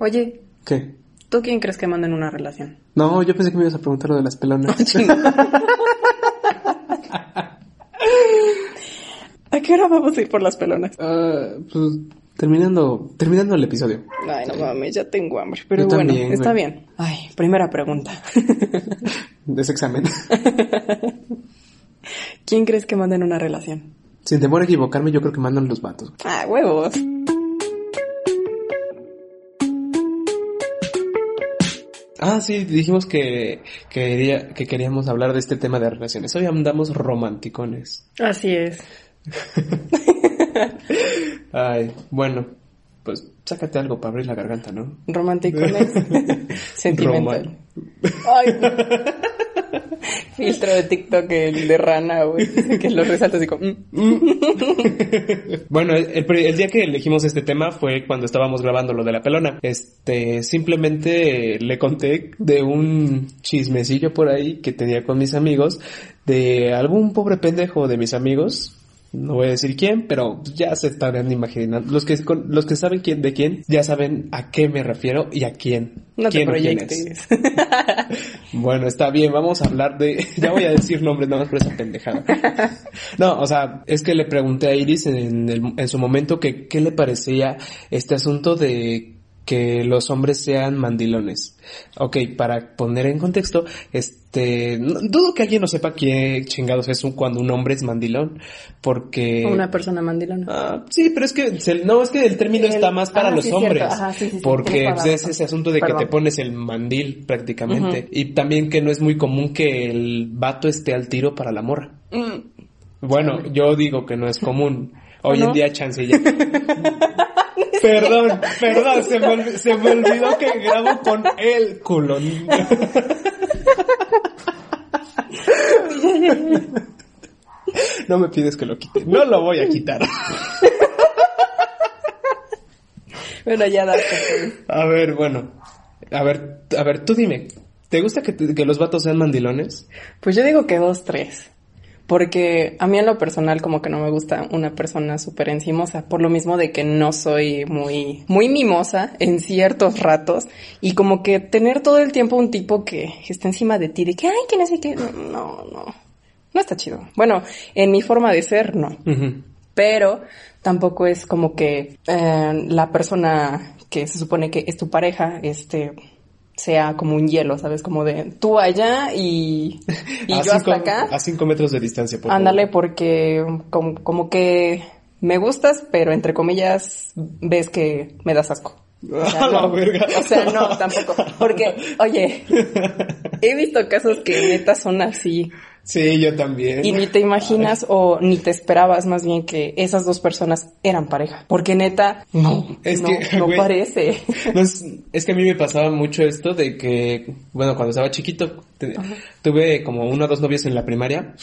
Oye, ¿Qué? ¿tú quién crees que manda en una relación? No, yo pensé que me ibas a preguntar lo de las pelonas. ¿A qué hora vamos a ir por las pelonas? Ah, pues terminando, terminando el episodio. Ay, no mames, ya tengo hambre. Pero Yo bueno, también, está bien. Ay, primera pregunta. De ese examen. ¿Quién crees que manda en una relación? Sin temor a equivocarme, yo creo que mandan los vatos. Ah, huevos. Ah, sí, dijimos que, quería, que queríamos hablar de este tema de relaciones. Hoy andamos romanticones. Así es. Ay, bueno, pues sácate algo para abrir la garganta, ¿no? Romanticones. Sentimental. Ay. Filtro de TikTok, el de rana, güey. Que lo resalta así como... mm. Bueno, el, el pri- el día que elegimos este tema fue cuando estábamos grabando lo de la pelona. Este, simplemente le conté de un chismecillo por ahí que tenía con mis amigos de algún pobre pendejo de mis amigos. No voy a decir quién, pero ya se estarán imaginando. Los que, con- los que saben quién de quién, ya saben a qué me refiero y a quién. No te quién es. proyectes. Bueno, está bien, vamos a hablar de... Ya voy a decir nombres nada más por esa pendejada. No, o sea, es que le pregunté a Iris en, el- en su momento que qué le parecía este asunto de que los hombres sean mandilones. Ok, para poner en contexto, este, no- dudo que alguien no sepa qué chingados es un, cuando un hombre es mandilón, porque... Una persona mandilona. Ah, sí, pero es que se- no, es que el término El- está más para ah, los sí, hombres. Ajá, sí, sí, sí, porque es ese asunto de que te pones el mandil prácticamente. Y también que no es muy común que el vato esté al tiro para la morra. Mm. Bueno, yo digo que no es común. Hoy en día chance ya. perdón, perdón, se me, olvi- se me olvidó que grabo con el culo. No me pides que lo quite. No lo voy a quitar. Bueno, ya date. A ver, bueno. A ver, a ver, tú dime. ¿Te gusta que, te- que los vatos sean mandilones? Pues yo digo que dos, tres. Porque a mí en lo personal como que no me gusta una persona súper encimosa, por lo mismo de que no soy muy, muy mimosa en ciertos ratos y como que tener todo el tiempo un tipo que está encima de ti, de que, ay, que no sé qué, no, no, no está chido. Bueno, en mi forma de ser, no. Pero tampoco es como que eh, la persona que se supone que es tu pareja, este sea como un hielo, ¿sabes? Como de tú allá y, yo hasta acá. A cinco metros de distancia, por Ándale, porque como, como que me gustas, pero entre comillas ves que me das asco. O sea, la no. verga. O sea, no, tampoco. Porque, oye, he visto casos que neta son así. Sí, yo también. Y ni te imaginas o ni te esperabas más bien que esas dos personas eran pareja. Porque neta, no, Es no, que, no parece. No, es, es que a mí me pasaba mucho esto de que, bueno, cuando estaba chiquito, te- tuve como uno o dos novios en la primaria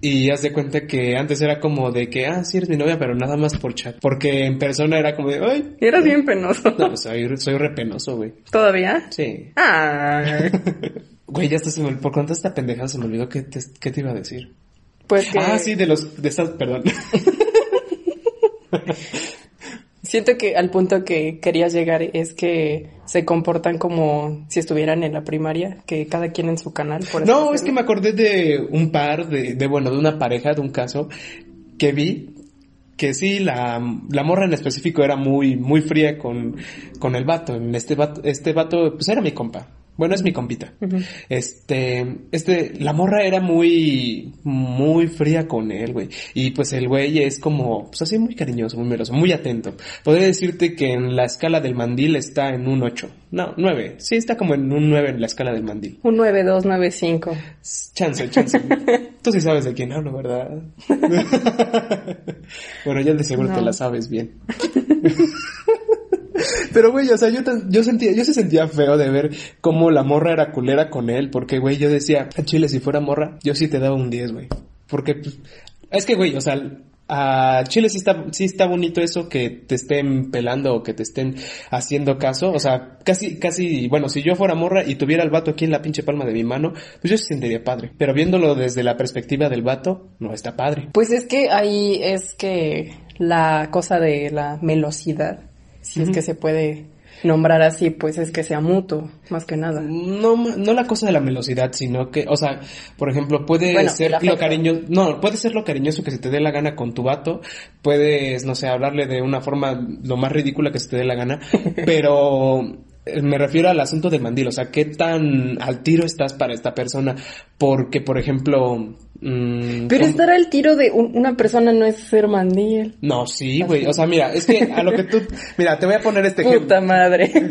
y haz de cuenta que antes era como de que, ah, sí eres mi novia, pero nada más por chat. Porque en persona era como de, ay, Eras bien penoso. no, soy, soy repenoso, güey. ¿Todavía? Sí. Ah, Güey, ya me, por contar esta pendejada se me olvidó qué te, qué te iba a decir. pues que Ah, sí, de los, de estas, perdón. siento que al punto que querías llegar es que se comportan como si estuvieran en la primaria, que cada quien en su canal. Por No, es que me acordé de un par, de, de bueno, de una pareja, de un caso que vi que sí, la, la morra en específico era muy, muy fría con, con el vato. Este vato, este vato, pues era mi compa. Bueno, es mi compita. Este, este, la morra era muy, muy fría con él, güey. Y pues el güey es como, pues así muy cariñoso, muy meroso, muy atento. Podría decirte que en la escala del mandil está en un 8. No, 9. Sí, está como en un 9 en la escala del mandil. Un 9295. Chance, chance. Tú sí sabes de quién hablo, ¿verdad? bueno, ya de seguro No. te la sabes bien. Pero, güey, o sea, yo, yo sentía, yo se sentía feo de ver cómo la morra era culera con él, porque, güey, yo decía, a Chile, si fuera morra, yo sí te daba un 10, güey. Porque, pues, es que, güey, o sea, a Chile sí está, sí está bonito eso que te estén pelando o que te estén haciendo caso. O sea, casi, casi, bueno, si yo fuera morra y tuviera el vato aquí en la pinche palma de mi mano, pues yo se sentiría padre. Pero viéndolo desde la perspectiva del vato, no está padre. Pues es que ahí es que la cosa de la melosidad, si es que se puede nombrar así, pues es que sea mutuo, más que nada. No, no la cosa de la melosidad, sino que, o sea, por ejemplo, puede Bueno, ser lo cariñoso, no, puede ser lo cariñoso que se te dé la gana con tu vato, puedes, no sé, hablarle de una forma lo más ridícula que se te dé la gana, pero eh, me refiero al asunto del mandil, o sea, qué tan al tiro estás para esta persona, porque, por ejemplo, mm, Pero ¿cómo? estar al tiro de un- una persona no es ser mandil. No, sí, güey. O sea, mira, es que a lo que tú. Mira, te voy a poner este ejemplo. Puta madre.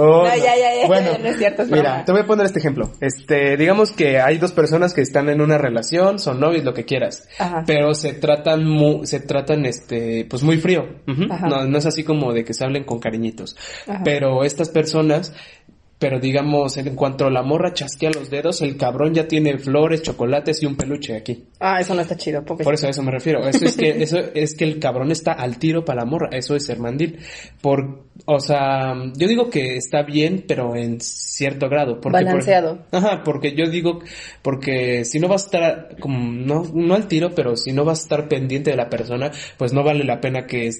Oh, No, ya, ya, ya, Bueno, no es cierto, es mira, broma. te voy a poner este ejemplo. Este, digamos que hay dos personas que están en una relación, son novios, lo que quieras, Ajá. pero se tratan mu- se tratan, este, pues muy frío. Ajá. No, no es así como de que se hablen con cariñitos. Ajá. Pero estas personas, pero digamos, en cuanto la morra chasquea los dedos, el cabrón ya tiene flores, chocolates y un peluche aquí. Ah, eso no está chido, pobre. Por eso a eso me refiero. Eso es que, eso es que el cabrón está al tiro para la morra. Eso es ser mandil. Por, o sea, yo digo que está bien, pero en cierto grado. Porque, por- Balanceado. ajá, porque yo digo, porque si no vas a estar, como, no, no al tiro, pero si no vas a estar pendiente de la persona, pues no vale la pena que,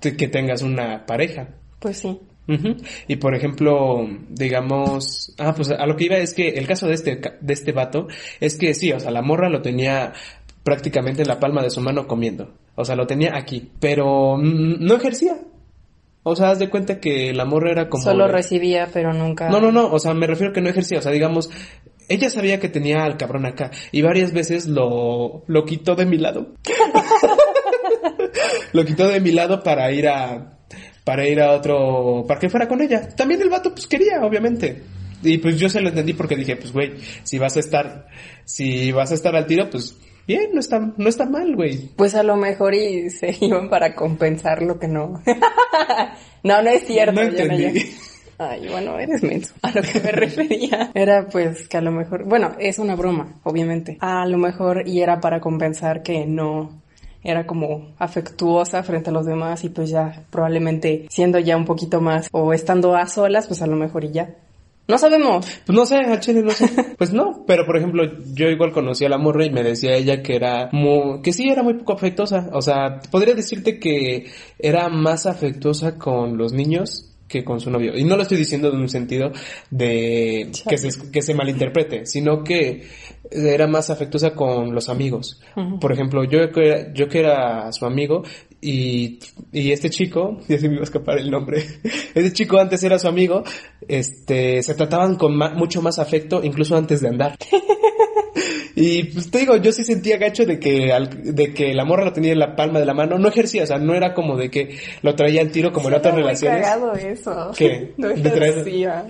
que tengas una pareja. Pues sí. Y por ejemplo, digamos, ah, pues a lo que iba es que el caso de este, de este vato es que sí, o sea, la morra lo tenía prácticamente en la palma de su mano comiendo. O sea, lo tenía aquí, pero no ejercía. O sea, haz de cuenta que la morra era como... Solo recibía, pero nunca. No, no, no, o sea, me refiero que no ejercía, o sea, digamos, ella sabía que tenía al cabrón acá y varias veces lo, lo quitó de mi lado. lo quitó de mi lado para ir a, para ir a otro, para que fuera con ella. También el vato pues quería, obviamente. Y pues yo se lo entendí porque dije, pues güey, si vas a estar, si vas a estar al tiro, pues bien, no está, no está mal, güey. Pues a lo mejor y se iban para compensar lo que no. no, no es cierto. No yo no entendí. llego. Ay, bueno, eres menso. A lo que me refería era pues que a lo mejor, bueno, es una broma, obviamente. A lo mejor y era para compensar que no era como afectuosa frente a los demás y pues ya probablemente siendo ya un poquito más o estando a solas, pues a lo mejor y ya. No sabemos. Pues no sé, chile no sé. Pues no, pero por ejemplo, yo igual conocí a la morra y me decía ella que era muy, que sí era muy poco afectuosa. O sea, podría decirte que era más afectuosa con los niños que con su novio. Y no lo estoy diciendo en un sentido de que se, que se malinterprete, sino que era más afectuosa con los amigos. Por ejemplo, yo que era, yo que era su amigo y, y este chico, ya se me iba a escapar el nombre, este chico antes era su amigo, este, se trataban con ma- mucho más afecto incluso antes de andar. Y pues te digo, yo sí sentía gacho de que al- de que la morra lo tenía en la palma de la mano, no ejercía, o sea, no era como de que lo traía al tiro como en otras relaciones. cagado eso. ¿Qué? No ¿De traer- ejercía.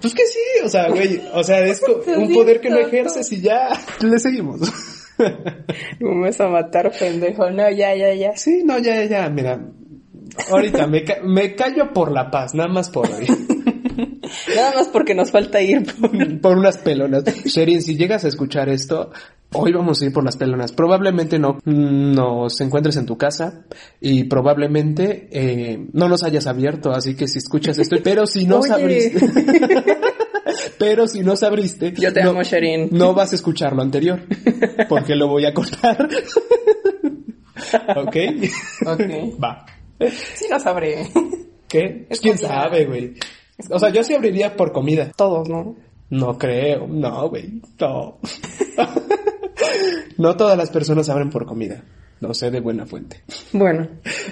Pues que sí, o sea, güey, o sea, es un poder que no ejerces y ya le seguimos. Vas a matar, pendejo. No, ya, ya, ya. Sí, no, ya, ya, ya, mira. Ahorita me, ca- me callo por la paz, nada más por hoy. Nada más porque nos falta ir por... por unas pelonas. Sherin, si llegas a escuchar esto, hoy vamos a ir por las pelonas. Probablemente no mm, nos encuentres en tu casa y probablemente eh, no nos hayas abierto, así que si escuchas esto, pero si nos abriste, pero si nos abriste, Yo te no, amo, Sherin. no vas a escuchar lo anterior, porque lo voy a cortar. ¿Ok? Ok. Va. Sí lo sabré. ¿Qué? Es ¿Quién comida. sabe, güey? O sea, yo sí abriría por comida. Todos, ¿no? No creo, no, güey, no. no todas las personas abren por comida. No sé de buena fuente. Bueno.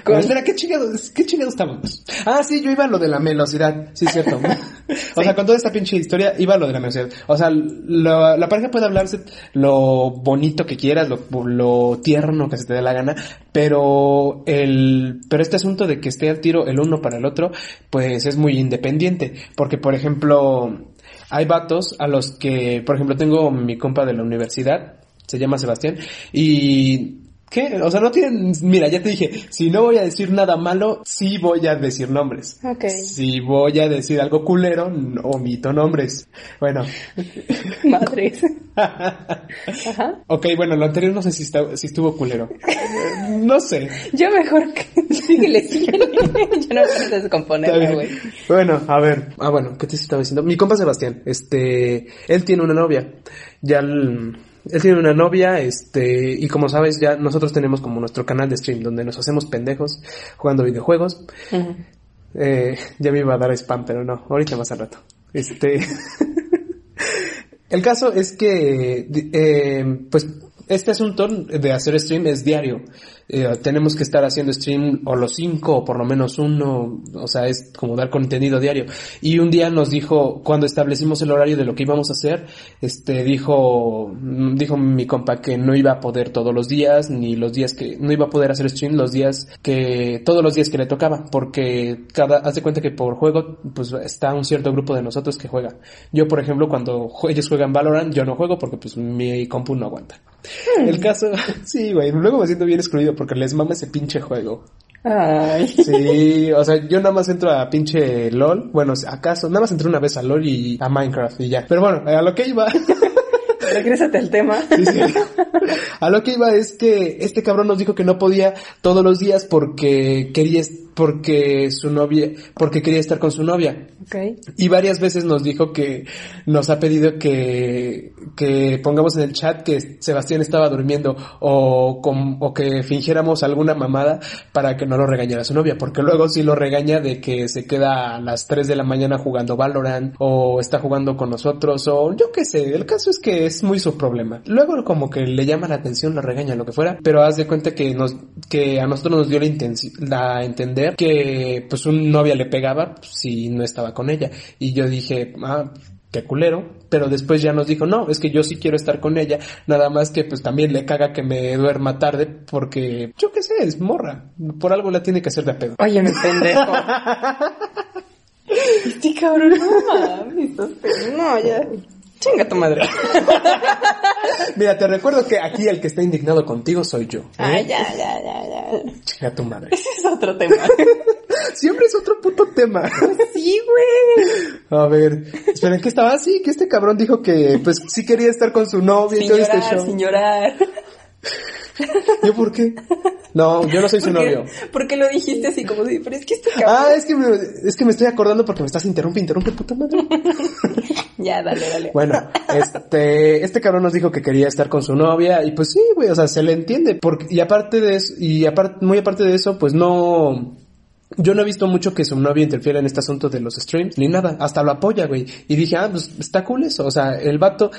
Con- espera, ¿qué chingados, qué chingados estábamos? Ah, sí, yo iba a lo de la velocidad, sí, es cierto. o sea, con toda esta pinche historia iba a lo de la velocidad. O sea, lo- la pareja puede hablarse lo bonito que quieras, lo, lo tierno que se te dé la gana, pero el, pero este asunto de que esté al tiro el uno para el otro, pues es muy independiente. Porque, por ejemplo, hay vatos a los que, por ejemplo, tengo mi compa de la universidad, se llama Sebastián, y ¿Qué? O sea, no tienen... Mira, ya te dije, si no voy a decir nada malo, sí voy a decir nombres. Ok. Si voy a decir algo culero, no omito nombres. Bueno. Madres. Ajá. ok, bueno, lo anterior no sé si, está- si estuvo culero. No sé. Yo mejor que... Síguele, síguele. Yo no puedo bien. güey. Bueno, a ver. Ah, bueno, ¿qué te estaba diciendo? Mi compa Sebastián, este, él tiene una novia. Ya, el- él tiene una novia, este, y como sabes, ya nosotros tenemos como nuestro canal de stream donde nos hacemos pendejos jugando videojuegos. Eh, ya me iba a dar spam, pero no, ahorita más al rato. Este. El caso es que, eh, pues, este asunto de hacer stream es diario. Eh, tenemos que estar haciendo stream o los cinco o por lo menos uno, o sea, es como dar contenido diario. Y un día nos dijo, cuando establecimos el horario de lo que íbamos a hacer, este, dijo, mm, dijo mi compa que no iba a poder todos los días, ni los días que, no iba a poder hacer stream los días que, todos los días que le tocaba, porque cada, haz de cuenta que por juego, pues está un cierto grupo de nosotros que juega. Yo, por ejemplo, cuando ellos juegan Valorant, yo no juego porque pues mi compu no aguanta. Hmm. El caso, sí, güey, luego me siento bien excluido porque les mama ese pinche juego. Ay. Sí, o sea, yo nada más entro a pinche LOL. Bueno, acaso, nada más entré una vez a LOL y a Minecraft y ya. Pero bueno, a lo que iba. Regrésate al tema. Sí, sí. A lo que iba es que este cabrón nos dijo que no podía todos los días porque quería porque su novia, porque quería estar con su novia. Okay. Y varias veces nos dijo que nos ha pedido que, que pongamos en el chat que Sebastián estaba durmiendo o, o que fingiéramos alguna mamada para que no lo regañara su novia, porque luego sí lo regaña de que se queda a las 3 de la mañana jugando Valorant o está jugando con nosotros o yo qué sé, el caso es que es muy su problema. Luego como que le llama la atención, lo regaña, lo que fuera, pero haz de cuenta que nos, que a nosotros nos dio la, la entender que pues un novia le pegaba si no estaba con ella. Y yo dije, ah, qué culero, pero después ya nos dijo, no, es que yo sí quiero estar con ella, nada más que pues también le caga que me duerma tarde porque yo qué sé, es morra, por algo la tiene que hacer de pedo. Oye, me pendejo. este cabrón, no mames, no, ya. Chinga tu madre. Mira, te recuerdo que aquí el que está indignado contigo soy yo. Ah, ya, ya, ya, ya. Chinga tu madre. Ese es otro tema. Siempre es otro puto tema. sí, güey. A ver, esperen, ¿qué estaba así? Que este cabrón dijo que, pues, sí quería estar con su novia y todo este show. Sin llorar. ¿Yo por qué? No, yo no soy su novio. Porque lo dijiste así como si, pero es que este cabrón... Ah, es que, me, es que me estoy acordando porque me estás interrumpiendo, interrumpe, puta madre. ya, dale, dale. Bueno, este, este cabrón nos dijo que quería estar con su novia y pues sí, güey, o sea, se le entiende. Porque, y aparte de eso, y aparte, muy aparte de eso, pues no, yo no he visto mucho que su novia interfiera en este asunto de los streams, ni nada, hasta lo apoya, güey. Y dije, ah, pues está cool eso, o sea, el vato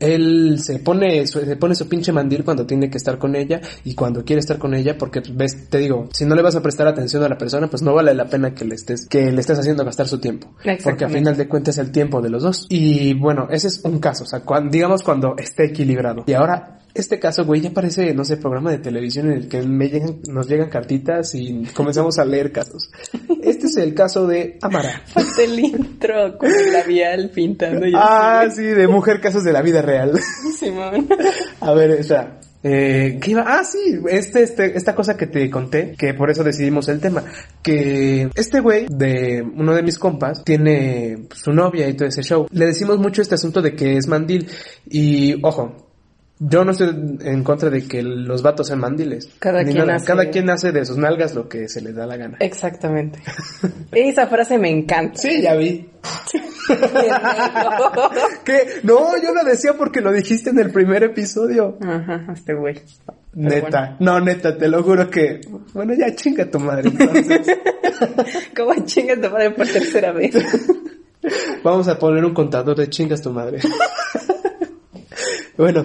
él se pone, se pone su pinche mandil cuando tiene que estar con ella y cuando quiere estar con ella porque pues, ves, te digo, si no le vas a prestar atención a la persona, pues no vale la pena que le estés, que le estés haciendo gastar su tiempo. Porque al final de cuentas es el tiempo de los dos. Y bueno, ese es un caso, o sea, digamos cuando esté equilibrado. Y ahora este caso, güey, ya parece, no sé, programa de televisión en el que me llegan, nos llegan cartitas y comenzamos a leer casos. Este es el caso de Amara. Falta el intro con el labial pintando. ah, sí, de mujer casos de la vida real. Simón. a ver, o sea, eh, ¿qué iba? Ah, sí, este, este, esta cosa que te conté, que por eso decidimos el tema, que este güey de uno de mis compas tiene su novia y todo ese show. Le decimos mucho este asunto de que es mandil y, ojo, yo no estoy en contra de que los vatos sean mandiles. Cada quien hace... Cada quien hace de sus nalgas lo que se le da la gana. Exactamente. Esa frase me encanta. Sí, ya vi. ¿Qué? No, yo lo decía porque lo dijiste en el primer episodio. Ajá, este güey. Neta, no, neta, te lo juro que... Bueno, ya chinga tu madre entonces. ¿Cómo chinga tu madre por tercera vez? Vamos a poner un contador de chingas tu madre. Bueno,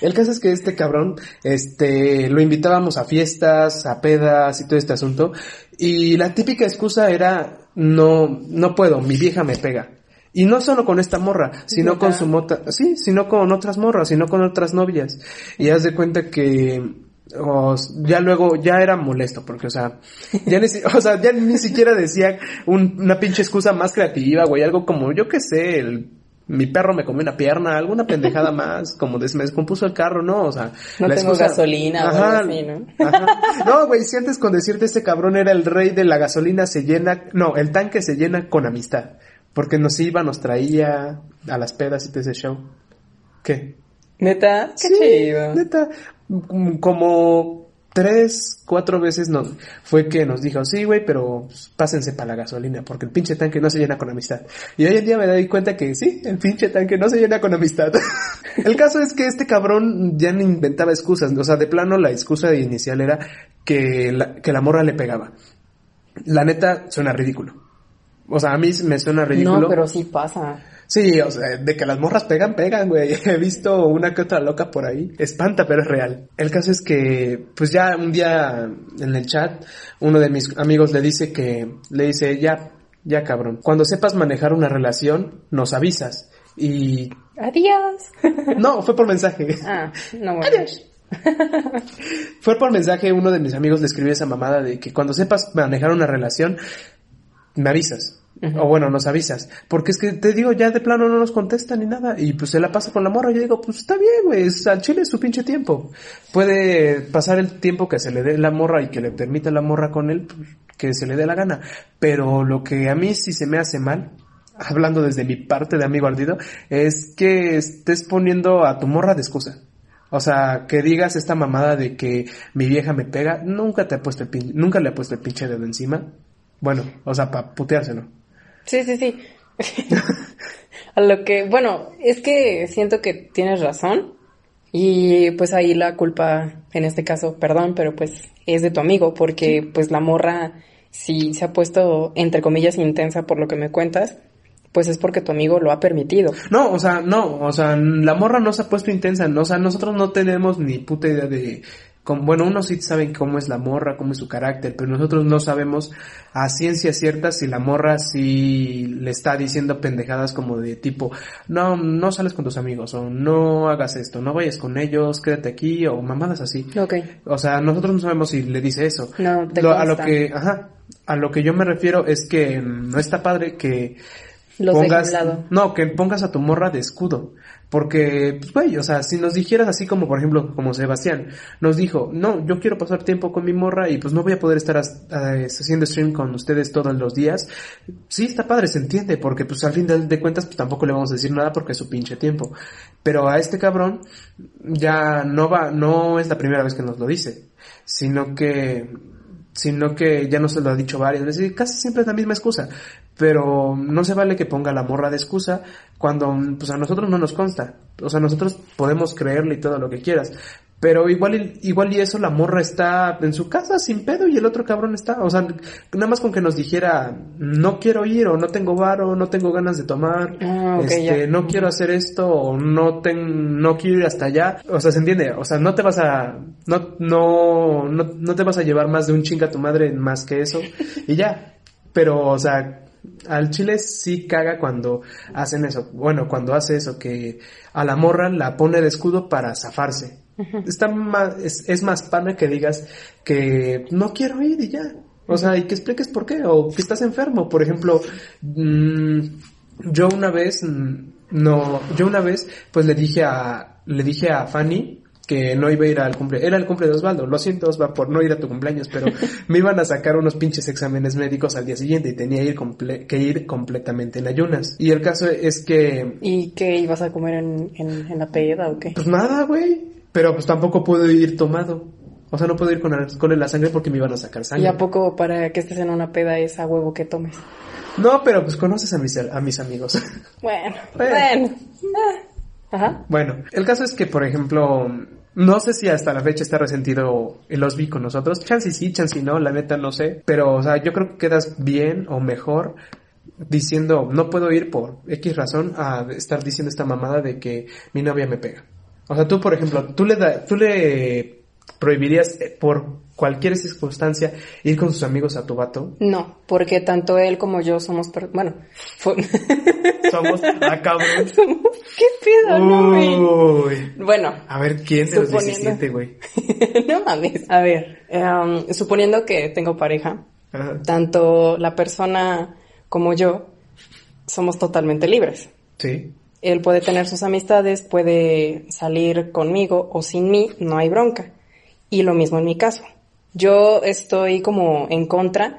el caso es que este cabrón, este, lo invitábamos a fiestas, a pedas y todo este asunto. Y la típica excusa era, no, no puedo, mi vieja me pega. Y no solo con esta morra, sino con su mota, sí, sino con otras morras, sino con otras novias. Y haz de cuenta que, ya luego, ya era molesto, porque, o sea, ya ni, o sea, ya ni siquiera decía una pinche excusa más creativa, güey, algo como, yo qué sé, el mi perro me comió una pierna, alguna pendejada más, como des, me descompuso el carro, ¿no? O sea, no tengo gasolina ajá, así, ¿no? No, güey, si antes con decirte este cabrón era el rey de la gasolina se llena, no, el tanque se llena con amistad, porque nos iba, nos traía a las pedas y todo ese show. ¿Qué? ¿Neta? Qué chido. Neta, como tres, cuatro veces nos, fue que nos dijo, sí, güey, pero pásense para la gasolina, porque el pinche tanque no se llena con amistad. Y hoy en día me doy cuenta que sí, el pinche tanque no se llena con amistad. el caso es que este cabrón ya no inventaba excusas, o sea, de plano la excusa inicial era que la, que la morra le pegaba. La neta suena ridículo. O sea, a mí me suena ridículo. No, pero sí pasa. Sí, o sea, de que las morras pegan, pegan, güey. He visto una que otra loca por ahí. Espanta, pero es real. El caso es que, pues ya un día en el chat, uno de mis amigos le dice que, le dice, ya, ya cabrón, cuando sepas manejar una relación, nos avisas. Y... Adiós. No, fue por mensaje. Ah, no, bueno. Adiós. Fue por mensaje, uno de mis amigos le escribió esa mamada de que cuando sepas manejar una relación, me avisas. O bueno, nos avisas. Porque es que te digo, ya de plano no nos contesta ni nada. Y pues se la pasa con la morra. Yo digo, pues está bien, güey. Al chile es su pinche tiempo. Puede pasar el tiempo que se le dé la morra y que le permita la morra con él, pues, que se le dé la gana. Pero lo que a mí sí se me hace mal, hablando desde mi parte de amigo ardido, es que estés poniendo a tu morra de excusa. O sea, que digas esta mamada de que mi vieja me pega, nunca te ha puesto el pin- nunca le ha puesto el pinche dedo encima. Bueno, o sea, para puteárselo. Sí, sí, sí. A lo que, bueno, es que siento que tienes razón. Y pues ahí la culpa, en este caso, perdón, pero pues es de tu amigo, porque pues la morra, si se ha puesto, entre comillas, intensa por lo que me cuentas, pues es porque tu amigo lo ha permitido. No, o sea, no, o sea, la morra no se ha puesto intensa, no, o sea, nosotros no tenemos ni puta idea de, bueno, unos sí saben cómo es la morra, cómo es su carácter, pero nosotros no sabemos a ciencia cierta si la morra sí le está diciendo pendejadas como de tipo, no, no sales con tus amigos, o no hagas esto, no vayas con ellos, quédate aquí, o mamadas así. Ok. O sea, nosotros no sabemos si le dice eso. No, te Lo- a lo que, ajá, a lo que yo me refiero es que no está padre que Los un lado. no, que pongas a tu morra de escudo. Porque, pues, güey, o sea, si nos dijeras así como, por ejemplo, como Sebastián, nos dijo, no, yo quiero pasar tiempo con mi morra y pues no voy a poder estar eh, haciendo stream con ustedes todos los días. Sí, está padre, se entiende, porque pues al fin de, de cuentas, pues tampoco le vamos a decir nada porque es su pinche tiempo. Pero a este cabrón, ya no va, no es la primera vez que nos lo dice, sino que sino que ya nos lo ha dicho varias veces y casi siempre es la misma excusa. Pero no se vale que ponga la morra de excusa cuando pues a nosotros no nos consta. O sea, nosotros podemos creerle y todo lo que quieras. Pero igual, y- igual y eso la morra está en su casa sin pedo y el otro cabrón está, o sea, nada más con que nos dijera, no quiero ir o no tengo varo, no tengo ganas de tomar, Ah, este, ya. no quiero hacer esto o no ten, no quiero ir hasta allá. O sea, se entiende, o sea, no te vas a, no, no, no, no te vas a llevar más de un chinga a tu madre más que eso y ya. Pero, o sea, al chile sí caga cuando hacen eso. Bueno, cuando hace eso, que a la morra la pone de escudo para zafarse. Está más, es, es más pana que digas que no quiero ir y ya. O sea, y que expliques por qué, o que estás enfermo. Por ejemplo, mm, yo una vez, mm, no, yo una vez, pues le dije a, le dije a Fanny que no iba a ir al cumple, era el cumple de Osvaldo, lo siento Osvaldo por no ir a tu cumpleaños, pero me iban a sacar unos pinches exámenes médicos al día siguiente y tenía ir comple- que ir completamente en ayunas. Y el caso es que, ¿Y qué ibas a comer en, en, en la peda o qué? pues nada, güey, pero pues tampoco puedo ir tomado. O sea, no puedo ir con alcohol en la sangre porque me iban a sacar ¿Y sangre. a poco para que estés en una peda es a huevo que tomes? No, pero pues conoces a mis, a mis amigos. Bueno, Bueno. bueno. Ah. Ajá. Bueno, el caso es que, por ejemplo, no sé si hasta la fecha está resentido el Osby con nosotros. Chance y sí, chance y no, la neta no sé. Pero, o sea, yo creo que quedas bien o mejor diciendo no puedo ir por X razón a estar diciendo esta mamada de que mi novia me pega. O sea, tú, por ejemplo, tú le, da, tú le prohibirías eh, por cualquier circunstancia ir con sus amigos a tu vato. No, porque tanto él como yo somos, per- bueno, Somos a cabrón. somos, ¿qué pedo, no, güey? Bueno, A ver, ¿quién de los Suponiendo- 17, güey? no mames. A ver, em, suponiendo que tengo pareja, Ajá. tanto la persona como yo somos totalmente libres. Sí. Él puede tener sus amistades, puede salir conmigo o sin mí, no hay bronca. Y lo mismo en mi caso. Yo estoy como en contra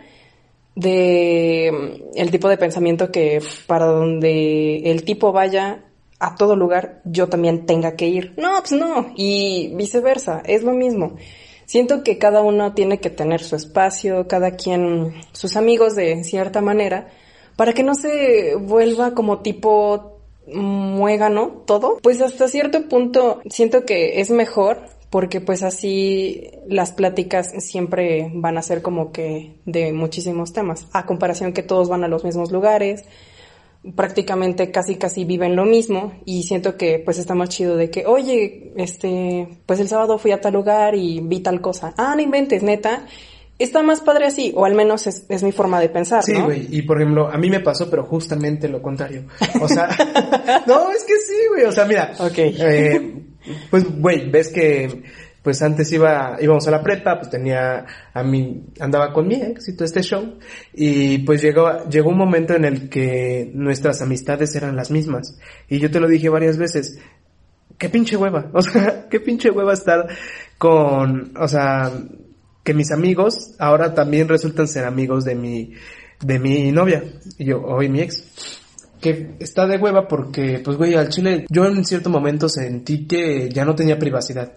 de mm, el tipo de pensamiento que para donde el tipo vaya a todo lugar, yo también tenga que ir. No, pues no. Y viceversa, es lo mismo. Siento que cada uno tiene que tener su espacio, cada quien sus amigos de cierta manera, para que no se vuelva como tipo muégano todo. Pues hasta cierto punto siento que es mejor porque pues así las pláticas siempre van a ser como que de muchísimos temas, a comparación que todos van a los mismos lugares, prácticamente casi casi viven lo mismo y siento que pues está más chido de que, oye, este, pues el sábado fui a tal lugar y vi tal cosa. Ah, no inventes, neta. Está más padre así, o al menos es, es mi forma de pensar, Sí, ¿no? güey, y por ejemplo, a mí me pasó, pero justamente lo contrario. O sea, no, es que sí, güey, o sea, mira, Ok. eh, pues, güey, ves que, pues antes iba, íbamos a la prepa, pues tenía, a mí, andaba con mi ex y todo este show, y pues llegó, llegó un momento en el que nuestras amistades eran las mismas, y yo te lo dije varias veces, qué pinche hueva, o sea, qué pinche hueva estar con, o sea, que mis amigos ahora también resultan ser amigos de mi, de mi novia, y yo, hoy mi ex. Que está de hueva porque, pues güey, al chile, yo en cierto momento sentí que ya no tenía privacidad.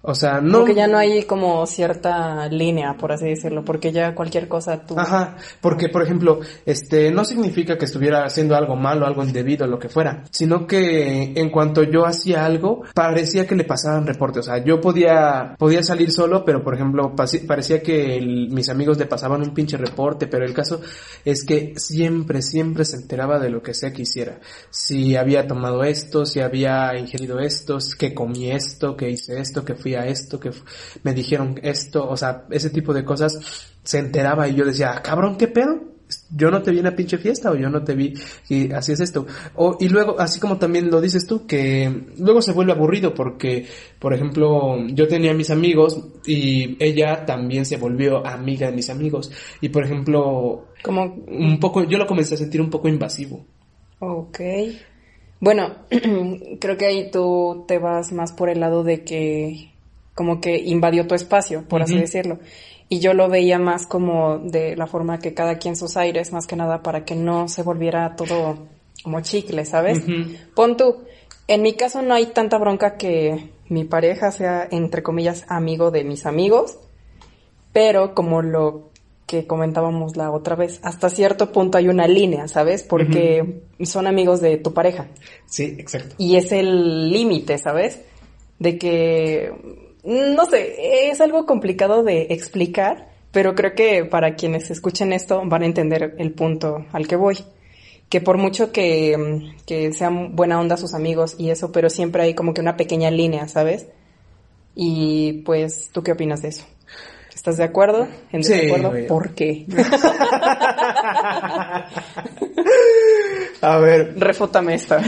O sea, no. Porque ya no hay como cierta línea, por así decirlo, porque ya cualquier cosa tú... Ajá, porque por ejemplo, este, no significa que estuviera haciendo algo malo, algo indebido, lo que fuera, sino que en cuanto yo hacía algo, parecía que le pasaban reportes, o sea, yo podía, podía salir solo, pero por ejemplo, parecía que el- mis amigos le pasaban un pinche reporte, pero el caso es que siempre, siempre se enteraba de lo que sea que hiciera, si había tomado esto, si había ingerido esto, que comí esto, que hice esto, que fui a esto, que me dijeron esto, o sea, ese tipo de cosas se enteraba y yo decía, "Ah, cabrón, ¿qué pedo? Yo no te vi en la pinche fiesta o yo no te vi y así es esto. O, y luego, así como también lo dices tú, que luego se vuelve aburrido porque, por ejemplo, yo tenía mis amigos y ella también se volvió amiga de mis amigos. Y por ejemplo, Como un poco, yo lo comencé a sentir un poco invasivo. Ok. Bueno, creo que ahí tú te vas más por el lado de que como que invadió tu espacio, por así decirlo. Y yo lo veía más como de la forma que cada quien sus aires, más que nada para que no se volviera todo como chicle, ¿sabes? Pon tú, en mi caso no hay tanta bronca que mi pareja sea, entre comillas, amigo de mis amigos, pero como lo que comentábamos la otra vez, hasta cierto punto hay una línea, ¿sabes? Porque son amigos de tu pareja. Sí, exacto. Y es el límite, ¿sabes? De que, no sé, es algo complicado de explicar, pero creo que para quienes escuchen esto van a entender el punto al que voy. Que por mucho que, que sean buena onda sus amigos y eso, pero siempre hay como que una pequeña línea, ¿sabes? Y pues, ¿tú qué opinas de eso? ¿Estás de acuerdo? ¿En Sí, desacuerdo? ¿Por qué? A ver, Refútame esta.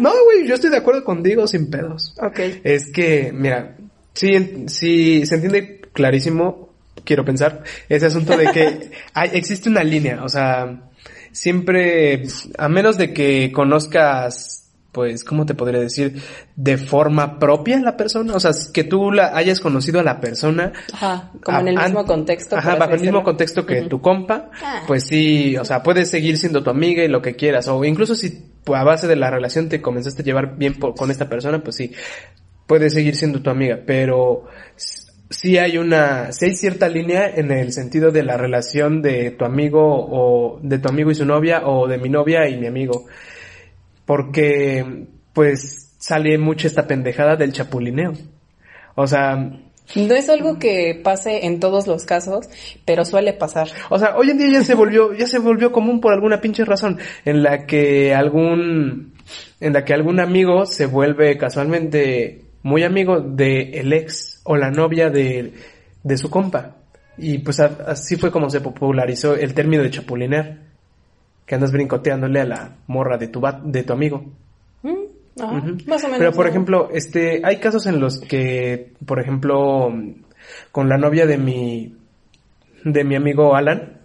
no, güey, yo estoy de acuerdo contigo sin pedos. ok. Es que, mira, sí, sí, se entiende clarísimo, quiero pensar, ese asunto de que hay, existe una línea, o sea, siempre, a menos de que conozcas, pues, ¿cómo te podría decir? De forma propia la persona, o sea, que tú la hayas conocido a la persona. Ajá, como en el mismo contexto. Ajá, bajo el mismo contexto que tu compa, Ah. pues sí, o sea, puedes seguir siendo tu amiga y lo que quieras, o incluso si pues, a base de la relación te comenzaste a llevar bien por- con esta persona, pues sí, puedes seguir siendo tu amiga, pero sí hay una, sí hay cierta línea en el sentido de la relación de tu amigo o de tu amigo y su novia o de mi novia y mi amigo, porque pues sale mucho esta pendejada del chapulineo. O sea, No es algo que pase en todos los casos, pero suele pasar. O sea, hoy en día ya se volvió, ya se volvió común por alguna pinche razón, en la que algún, en la que algún amigo se vuelve casualmente muy amigo de el ex o la novia de, de su compa. Y pues así fue como se popularizó el término de chapulinear. Que andas brincoteándole a la morra de tu, de tu amigo. Mm, ajá. Más o menos. Pero por ¿no? ejemplo, este, hay casos en los que, por ejemplo, con la novia de mi, de mi amigo Alan,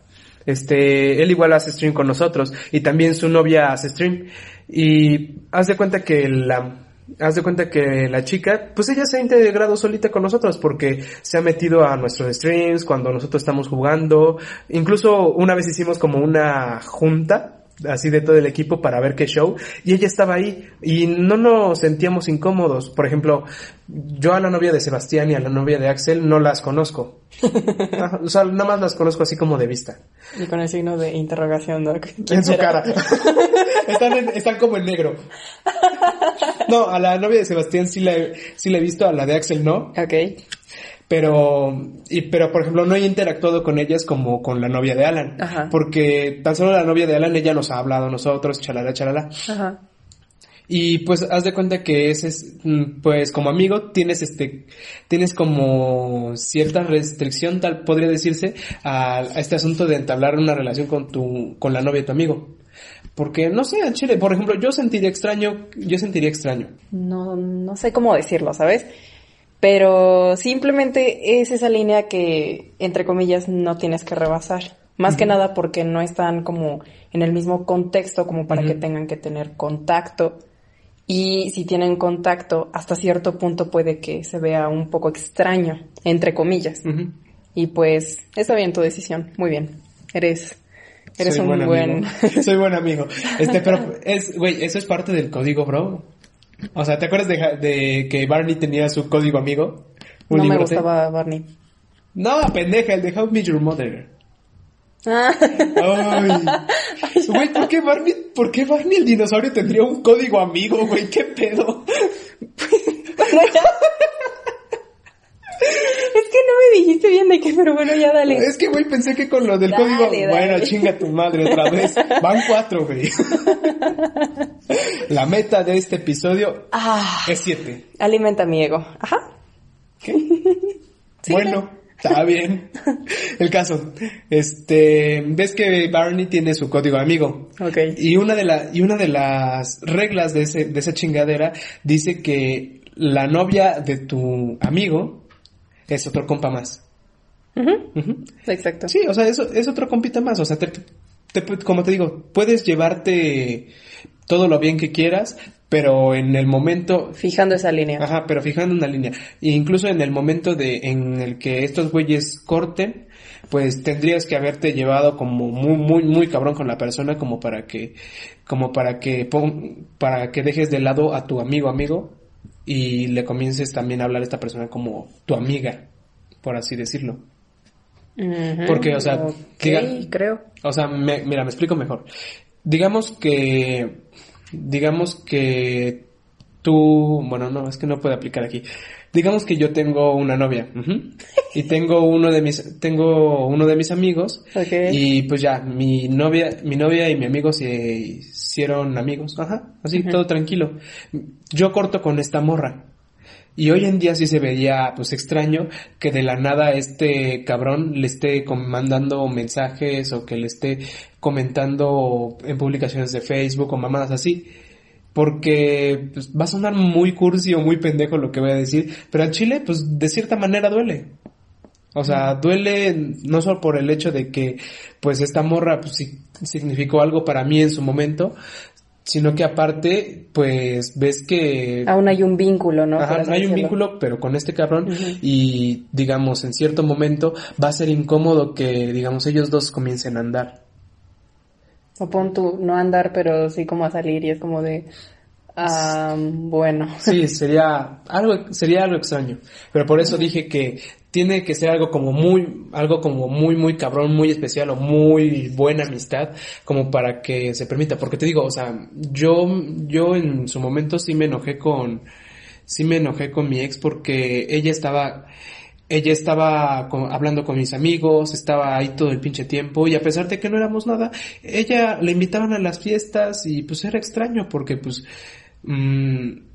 este, él igual hace stream con nosotros y también su novia hace stream y haz de cuenta que la, haz de cuenta que la chica, pues ella se ha integrado solita con nosotros porque se ha metido a nuestros streams cuando nosotros estamos jugando, incluso una vez hicimos como una junta así de todo el equipo para ver qué show y ella estaba ahí y no nos sentíamos incómodos. Por ejemplo, yo a la novia de Sebastián y a la novia de Axel no las conozco. O sea, nada más las conozco así como de vista. Y con el signo de interrogación, Doc. ¿Quién En su cara. están, en- están como en negro. No, a la novia de Sebastián sí la, he- sí la he visto, a la de Axel no. Ok. Pero, y, pero por ejemplo, no he interactuado con ellas como con la novia de Alan. Ajá. Porque tan solo la novia de Alan, ella nos ha hablado a nosotros, chalala, chalala. Ajá. Y pues haz de cuenta que ese es, mm, pues como amigo tienes este, tienes como cierta restricción, tal podría decirse, a, a este asunto de entablar una relación con tu, con la novia de tu amigo. Porque, no sé, en Chile, por ejemplo, yo sentiría extraño, yo sentiría extraño. No, no sé cómo decirlo, ¿sabes? Pero simplemente es esa línea que, entre comillas, no tienes que rebasar. Más que nada porque no están como en el mismo contexto como para que tengan que tener contacto. Y si tienen contacto, hasta cierto punto puede que se vea un poco extraño, entre comillas. Y pues, está bien tu decisión. Muy bien. Eres, eres Soy un buen... amigo. Soy buen amigo. Este, pero es, güey, eso es parte del código, bro. O sea, ¿te acuerdas de, que Barney tenía su código amigo? Un no me gustaba Barney. No, pendeja, el de How I Met Your Mother. Ah, Ay. Güey, ¿por qué Barney, por qué Barney el dinosaurio tendría un código amigo, güey? ¿Qué pedo? Es que no me dijiste bien de qué, pero bueno, ya dale. Es que, güey, pensé que con lo del Dale, código... dale. Bueno, chinga tu madre otra vez. Van cuatro, güey. La meta de este episodio Ah, es siete. alimenta mi ego. Ajá. ¿Qué? bueno, está bien. El caso, este, ves que Barney tiene su código amigo. Ok. Y una de la, y una de las reglas de ese, de esa chingadera dice que la novia de tu amigo es otro compa más. Ujú, Ujú. Exacto. Sí, o sea, eso es otro compita más. O sea, te- te- como te digo, puedes llevarte todo lo bien que quieras, pero en el momento Fijando esa línea. Ajá, pero fijando una línea. E incluso en el momento de, en el que estos güeyes corten, pues tendrías que haberte llevado como muy, muy, muy cabrón con la persona como para que, como para que pon- para que dejes de lado a tu amigo amigo y le comiences también a hablar a esta persona como tu amiga, por así decirlo. Porque, o sea, ok, diga- creo. O sea, me- mira, me explico mejor. Digamos que, digamos que tú, bueno, no, es que no puede aplicar aquí. Digamos que yo tengo una novia, y tengo uno de mis, tengo uno de mis amigos, y pues ya, mi novia, mi novia y mi amigo se hicieron amigos, ajá, así todo tranquilo. Yo corto con esta morra. Y hoy en día sí se vería pues extraño que de la nada este cabrón le esté mandando mensajes o que le esté comentando en publicaciones de Facebook o mamadas así. Porque pues, va a sonar muy cursi o muy pendejo lo que voy a decir, pero al chile pues de cierta manera duele. O sea, duele no solo por el hecho de que pues esta morra pues significó algo para mí en su momento, sino que aparte pues ves que Aún hay un vínculo, ¿no? Ajá, no hay un vínculo, pero con este cabrón y digamos en cierto momento va a ser incómodo que digamos ellos dos comiencen a andar. O pon tú, no andar, pero sí como a salir y es como de... Ah, bueno. Sí, sería algo sería algo extraño, pero por eso dije que tiene que ser algo como muy algo como muy muy cabrón, muy especial o muy buena amistad como para que se permita, porque te digo, o sea, yo yo en su momento sí me enojé con sí me enojé con mi ex porque ella estaba ella estaba hablando con mis amigos, estaba ahí todo el pinche tiempo y a pesar de que no éramos nada, ella le invitaban a las fiestas y pues era extraño porque pues mm,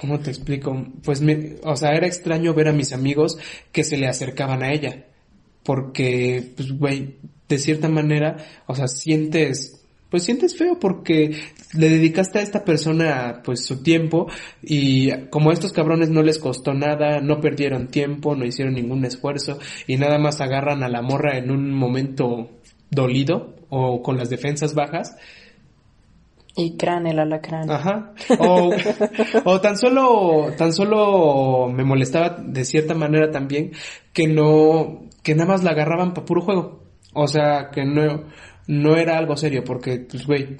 ¿Cómo te explico? Pues, me, o sea, era extraño ver a mis amigos que se le acercaban a ella. Porque, pues, güey, de cierta manera, o sea, sientes, pues sientes feo porque le dedicaste a esta persona, pues, su tiempo y como a estos cabrones no les costó nada, no perdieron tiempo, no hicieron ningún esfuerzo y nada más agarran a la morra en un momento dolido o con las defensas bajas, Y crán el alacrán. Ajá. O, o tan solo, tan solo me molestaba de cierta manera también que no, que nada más la agarraban para puro juego. O sea, que no, no era algo serio porque, pues, güey,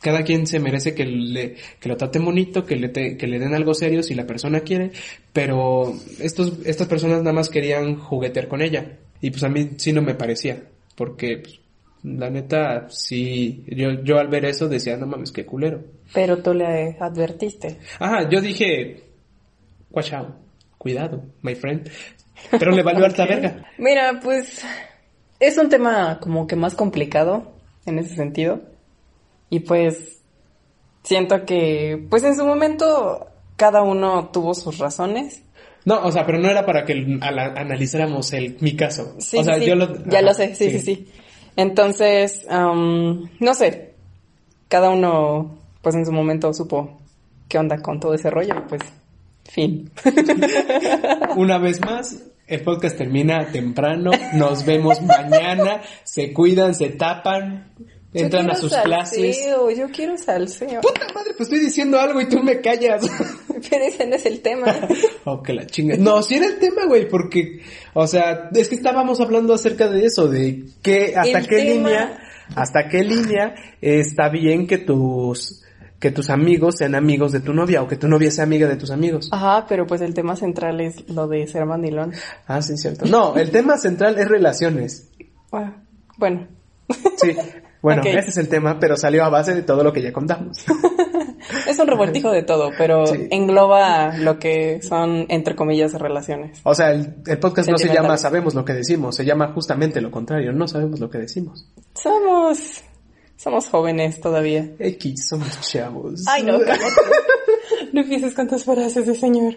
cada quien se merece que le, que lo traten bonito, que le, que le den algo serio si la persona quiere, pero estos, estas personas nada más querían juguetear con ella. Y pues a mí sí no me parecía, porque, pues, La neta, sí, yo, yo al ver eso decía, no mames, qué culero. Pero tú le advertiste. Ajá, yo dije, watch out, cuidado, my friend. Pero le valió harta verga. Mira, pues es un tema como que más complicado en ese sentido. Y pues siento que, pues en su momento cada uno tuvo sus razones. No, o sea, pero no era para que analizáramos el, mi caso. Sí, o sea, sí, yo lo... ya ajá, lo sé, sí, sí, sí. Entonces, am, no sé, cada uno, pues en su momento supo qué onda con todo ese rollo, y pues, fin. Una vez más, el podcast termina temprano. Nos vemos mañana. Se cuidan, se tapan, entran a sus clases. salseo, Yo quiero salseo. Puta madre, pues estoy diciendo algo y tú me callas. Pero ese no es el tema. oh, que la chinga. No, sí era el tema, güey, porque, o sea, es que estábamos hablando acerca de eso, de qué, hasta El qué tema- línea, hasta qué línea está bien que tus, que tus amigos sean amigos de tu novia o que tu novia sea amiga de tus amigos. Ajá, pero pues el tema central es lo de ser mandilón. Ah, sí, cierto. No, el tema central es relaciones. Ah, Bueno, Sí. Bueno, ese es el tema, pero salió a base de todo lo que ya contamos. es un revoltijo de todo, pero Sí. engloba lo que son, entre comillas, relaciones. O sea, el, el podcast no se llama Sabemos lo que decimos, se llama justamente lo contrario, no sabemos lo que decimos. Somos, somos jóvenes todavía. X, somos chavos. Ay, no, cállate. No empieces con tus frases de señor.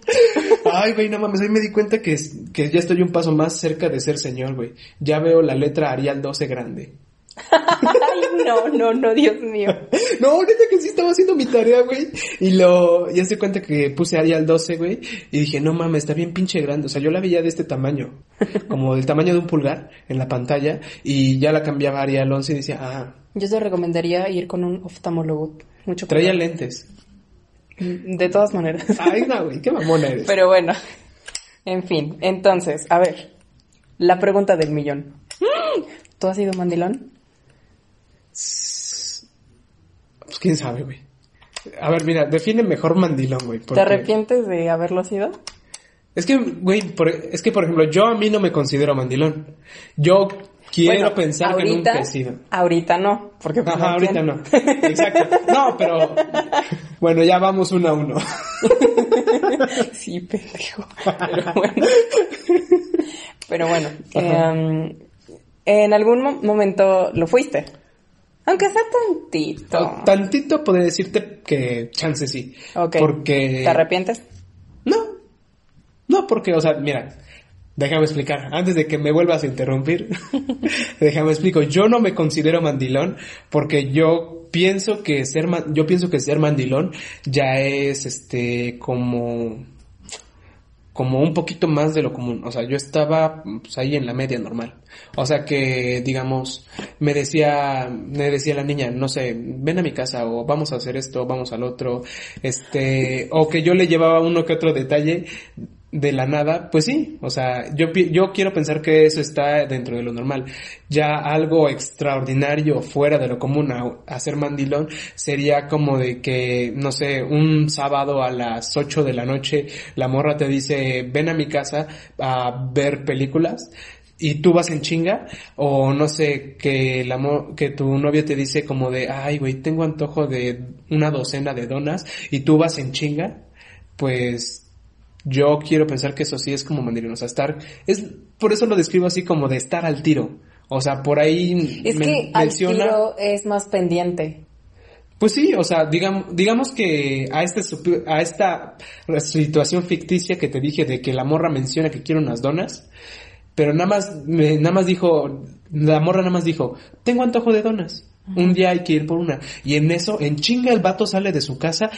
Ay, güey, no mames, ahí me di cuenta que, que ya estoy un paso más cerca de ser señor, güey. Ya veo la letra Arial 12 grande. No, no, no, Dios mío. No, ahorita que sí estaba haciendo mi tarea, güey. Y lo, ya se cuenta que puse Arial 12, güey. Y dije, no mames, está bien pinche grande. O sea, yo la veía de este tamaño. Como del tamaño de un pulgar en la pantalla. Y ya la cambiaba Arial 11 y decía, ah, Yo te recomendaría ir con un oftalmólogo. Mucho traía cuidado. lentes. De todas maneras. Ay, no, güey, qué mamona eres. Pero bueno, en fin. Entonces, a ver, la pregunta del millón. ¿Tú has sido mandilón? Pues quién sabe, güey. A ver, mira, define mejor mandilón, güey. ¿Te arrepientes de haberlo sido? Es que, güey, por- es que por ejemplo, yo a mí no me considero mandilón. Yo quiero Bueno, pensar que ahorita- nunca he sido. Ahorita no, porque pues, Ajá, no ahorita no. Exacto. No, pero bueno, ya vamos uno a uno. Sí, pendejo. Pero bueno. Pero bueno, em, en algún mo- momento lo fuiste. Aunque sea tantito. Tantito podría decirte que chance sí. Ok. Porque ¿Te arrepientes? No. No, porque, o sea, mira, déjame explicar. Antes de que me vuelvas a interrumpir, déjame explico. Yo no me considero mandilón porque yo pienso que ser, ma- yo pienso que ser mandilón ya es, este, como, como un poquito más de lo común. O sea, yo estaba pues, ahí en la media normal. O sea que, digamos, me decía, me decía la niña, no sé, ven a mi casa o vamos a hacer esto, vamos al otro, este, o que yo le llevaba uno que otro detalle de la nada, pues sí, o sea, yo, yo quiero pensar que eso está dentro de lo normal. Ya algo extraordinario fuera de lo común a, ser mandilón sería como de que, no sé, un sábado a las 8 de la noche la morra te dice, ven a mi casa a ver películas y tú vas en chinga o no sé que mo- que tu novio te dice como de ay güey tengo antojo de una docena de donas y tú vas en chinga pues yo quiero pensar que eso sí es como mandilón, o sea, estar, es, por eso lo describo así como de estar al tiro. O sea, por ahí Es que al menciona, tiro es más pendiente. pues sí, o sea, digamos, digamos que a este a esta situación ficticia que te dije de que la morra menciona que quiere unas donas, pero nada más, me- nada más dijo, la morra nada más dijo, tengo antojo de donas. Un día hay que ir por una. Y en eso, en chinga el vato sale de su casa,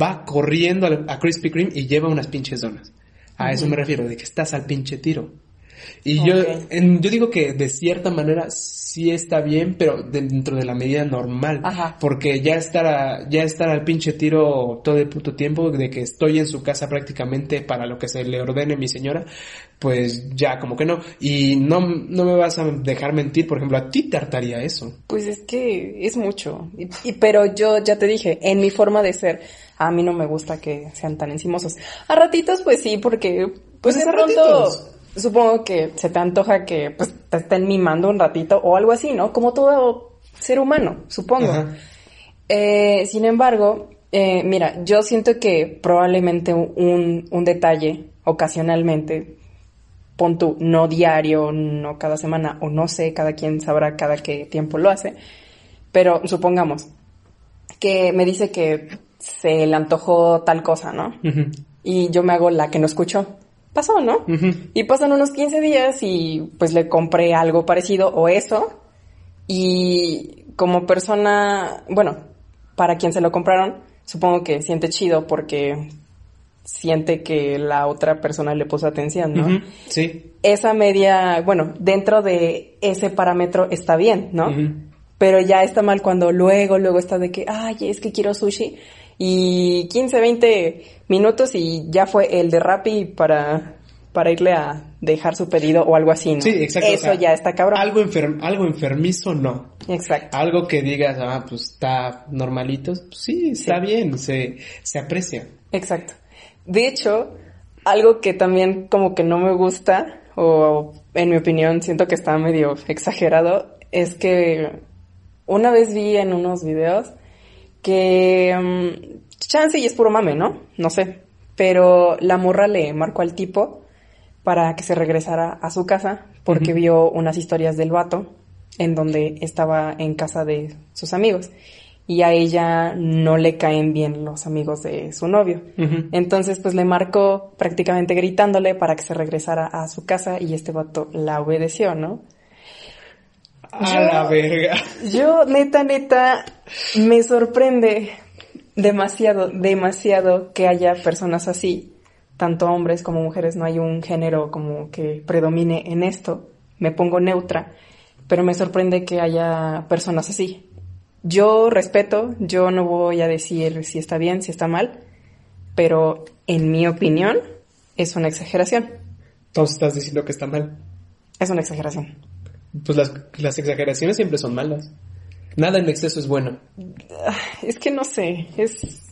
va corriendo al- a, Krispy Kreme y lleva unas pinches donas. A eso me refiero, de que estás al pinche tiro. Y yo, en- yo digo que de cierta manera sí está bien, pero dentro de la medida normal. Ajá. Porque ya estar, a- ya estar al pinche tiro todo el puto tiempo, de que estoy en su casa prácticamente para lo que se le ordene mi señora, pues ya como que no. Y no, no me vas a dejar mentir, por ejemplo, a ti te hartaría eso. Pues es que es mucho. Y, y- pero yo ya te dije, en mi forma de ser, a mí no me gusta que sean tan encimosos. A ratitos, pues sí, porque pues Pues de pronto ratitos. Supongo que se te antoja que pues, te estén mimando un ratito o algo así, ¿no? Como todo ser humano, supongo. Eh, sin embargo, eh, mira, yo siento que probablemente un, un detalle ocasionalmente, pon tú, no diario, no cada semana, o no sé, cada quien sabrá cada qué tiempo lo hace, pero supongamos que me dice que se le antojó tal cosa, ¿no? Y yo me hago la que no escuchó. Pasó, ¿no? Y pasan unos 15 días y pues le compré algo parecido o eso. Y como persona, bueno, para quien se lo compraron, supongo que siente chido porque siente que la otra persona le puso atención, ¿no? Sí. Esa media, bueno, dentro de ese parámetro está bien, ¿no? Pero ya está mal cuando luego, luego está de que, ay, es que quiero sushi. Y 15, 20 minutos y ya fue el de Rappi para, para irle a dejar su pedido o algo así, ¿no? Sí, exacto. o Eso sea, ya está cabrón. Algo, enfer- algo enfermizo, no. Exacto. Algo que digas, ah, pues está normalito, pues sí, está bien, se, se aprecia. Exacto. De hecho, algo que también como que no me gusta, o en mi opinión siento que está medio exagerado, es que una vez vi en unos videos que mm, chance y es puro mame, ¿no? No sé. Pero la morra le marcó al tipo para que se regresara a su casa porque vio unas historias del vato en donde estaba en casa de sus amigos y a ella no le caen bien los amigos de su novio. Entonces, pues le marcó prácticamente gritándole para que se regresara a su casa y este vato la obedeció, ¿no? A Yo- la verga. Yo, neta, neta, me sorprende demasiado, demasiado que haya personas así, tanto hombres como mujeres, no hay un género como que predomine en esto, me pongo neutra, pero me sorprende que haya personas así. Yo respeto, yo no voy a decir si está bien, si está mal, pero en mi opinión es una exageración, Entonces estás diciendo que está mal. es una exageración. Pues las, las exageraciones siempre son malas. Nada en exceso es bueno. Es que no sé, es...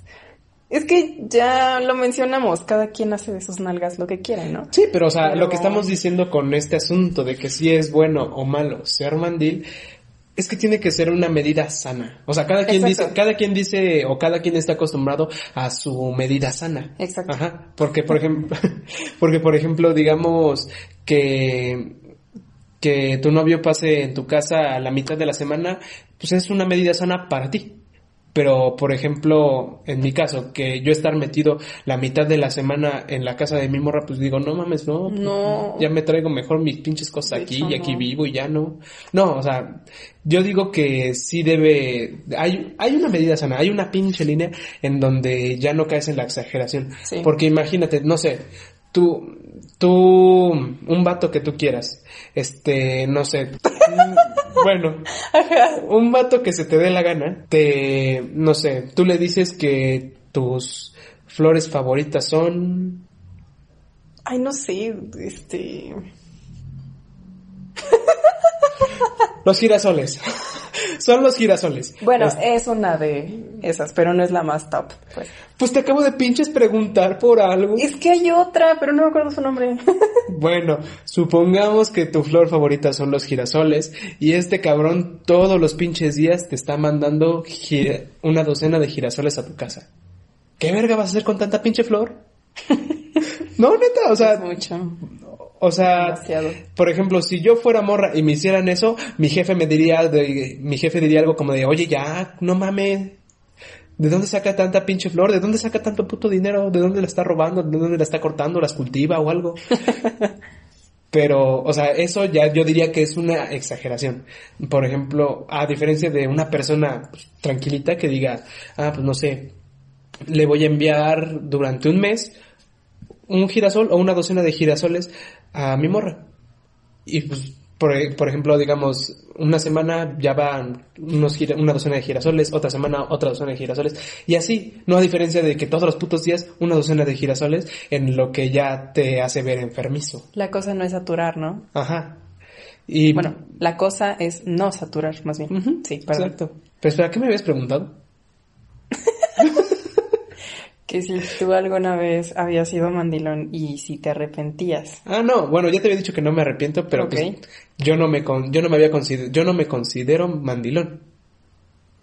Es que ya lo mencionamos, cada quien hace de sus nalgas lo que quiere, ¿no? Sí, pero o sea, Pero- lo que estamos diciendo con este asunto de que si es bueno o malo ser mandil, es que tiene que ser una medida sana. O sea, cada quien Exacto. dice, cada quien dice o cada quien está acostumbrado a su medida sana. Exacto. Ajá. Porque por ejemplo, porque por ejemplo, digamos que que tu novio pase en tu casa a la mitad de la semana, pues es una medida sana para ti. Pero, por ejemplo, en mi caso, que yo estar metido la mitad de la semana en la casa de mi morra, pues digo, no mames, no, pues, No. ya me traigo mejor mis pinches cosas aquí hecho, y aquí no. vivo y ya no. No, o sea, yo digo que sí debe, hay, hay una medida sana, hay una pinche línea en donde ya no caes en la exageración. Sí. Porque imagínate, no sé, tú, tú, un vato que tú quieras, este, no sé, bueno, un vato que se te dé la gana, te, no sé, tú le dices que tus flores favoritas son, Ay, no sé, este... los girasoles. son los girasoles. Bueno, Este, es una de esas, pero no es la más top, pues. pues te acabo de pinches preguntar por algo. Es que hay otra, pero no me acuerdo su nombre. Bueno, supongamos que tu flor favorita son los girasoles y este cabrón todos los pinches días te está mandando gira- una docena de girasoles a tu casa. ¿Qué verga vas a hacer con tanta pinche flor? no, neta, o sea, Mucho, o sea, demasiado. por ejemplo, si yo fuera morra y me hicieran eso, mi jefe me diría, de, mi jefe diría algo como de, oye, ya, no mames, ¿de dónde saca tanta pinche flor? ¿De dónde saca tanto puto dinero? ¿De dónde la está robando? ¿De dónde la está cortando? ¿Las cultiva o algo? Pero, o sea, eso ya yo diría que es una exageración. Por ejemplo, a diferencia de una persona pues, tranquilita que diga, ah, pues no sé, le voy a enviar durante un mes un girasol o una docena de girasoles a mi morra. Y pues, por, por ejemplo, digamos, una semana ya van unos gira- una docena de girasoles, otra semana otra docena de girasoles, y así, no a diferencia de que todos los putos días una docena de girasoles en lo que ya te hace ver enfermizo. La cosa no es saturar, ¿no? Ajá. Y Bueno, la cosa es no saturar, más bien. Sí, perdón. exacto. Pero espera, ¿qué me habías preguntado? Que si tú alguna vez habías sido mandilón y si te arrepentías. Ah, no, bueno, ya te había dicho que no me arrepiento, pero pues, yo no me con, yo no me había consider, yo no me considero mandilón.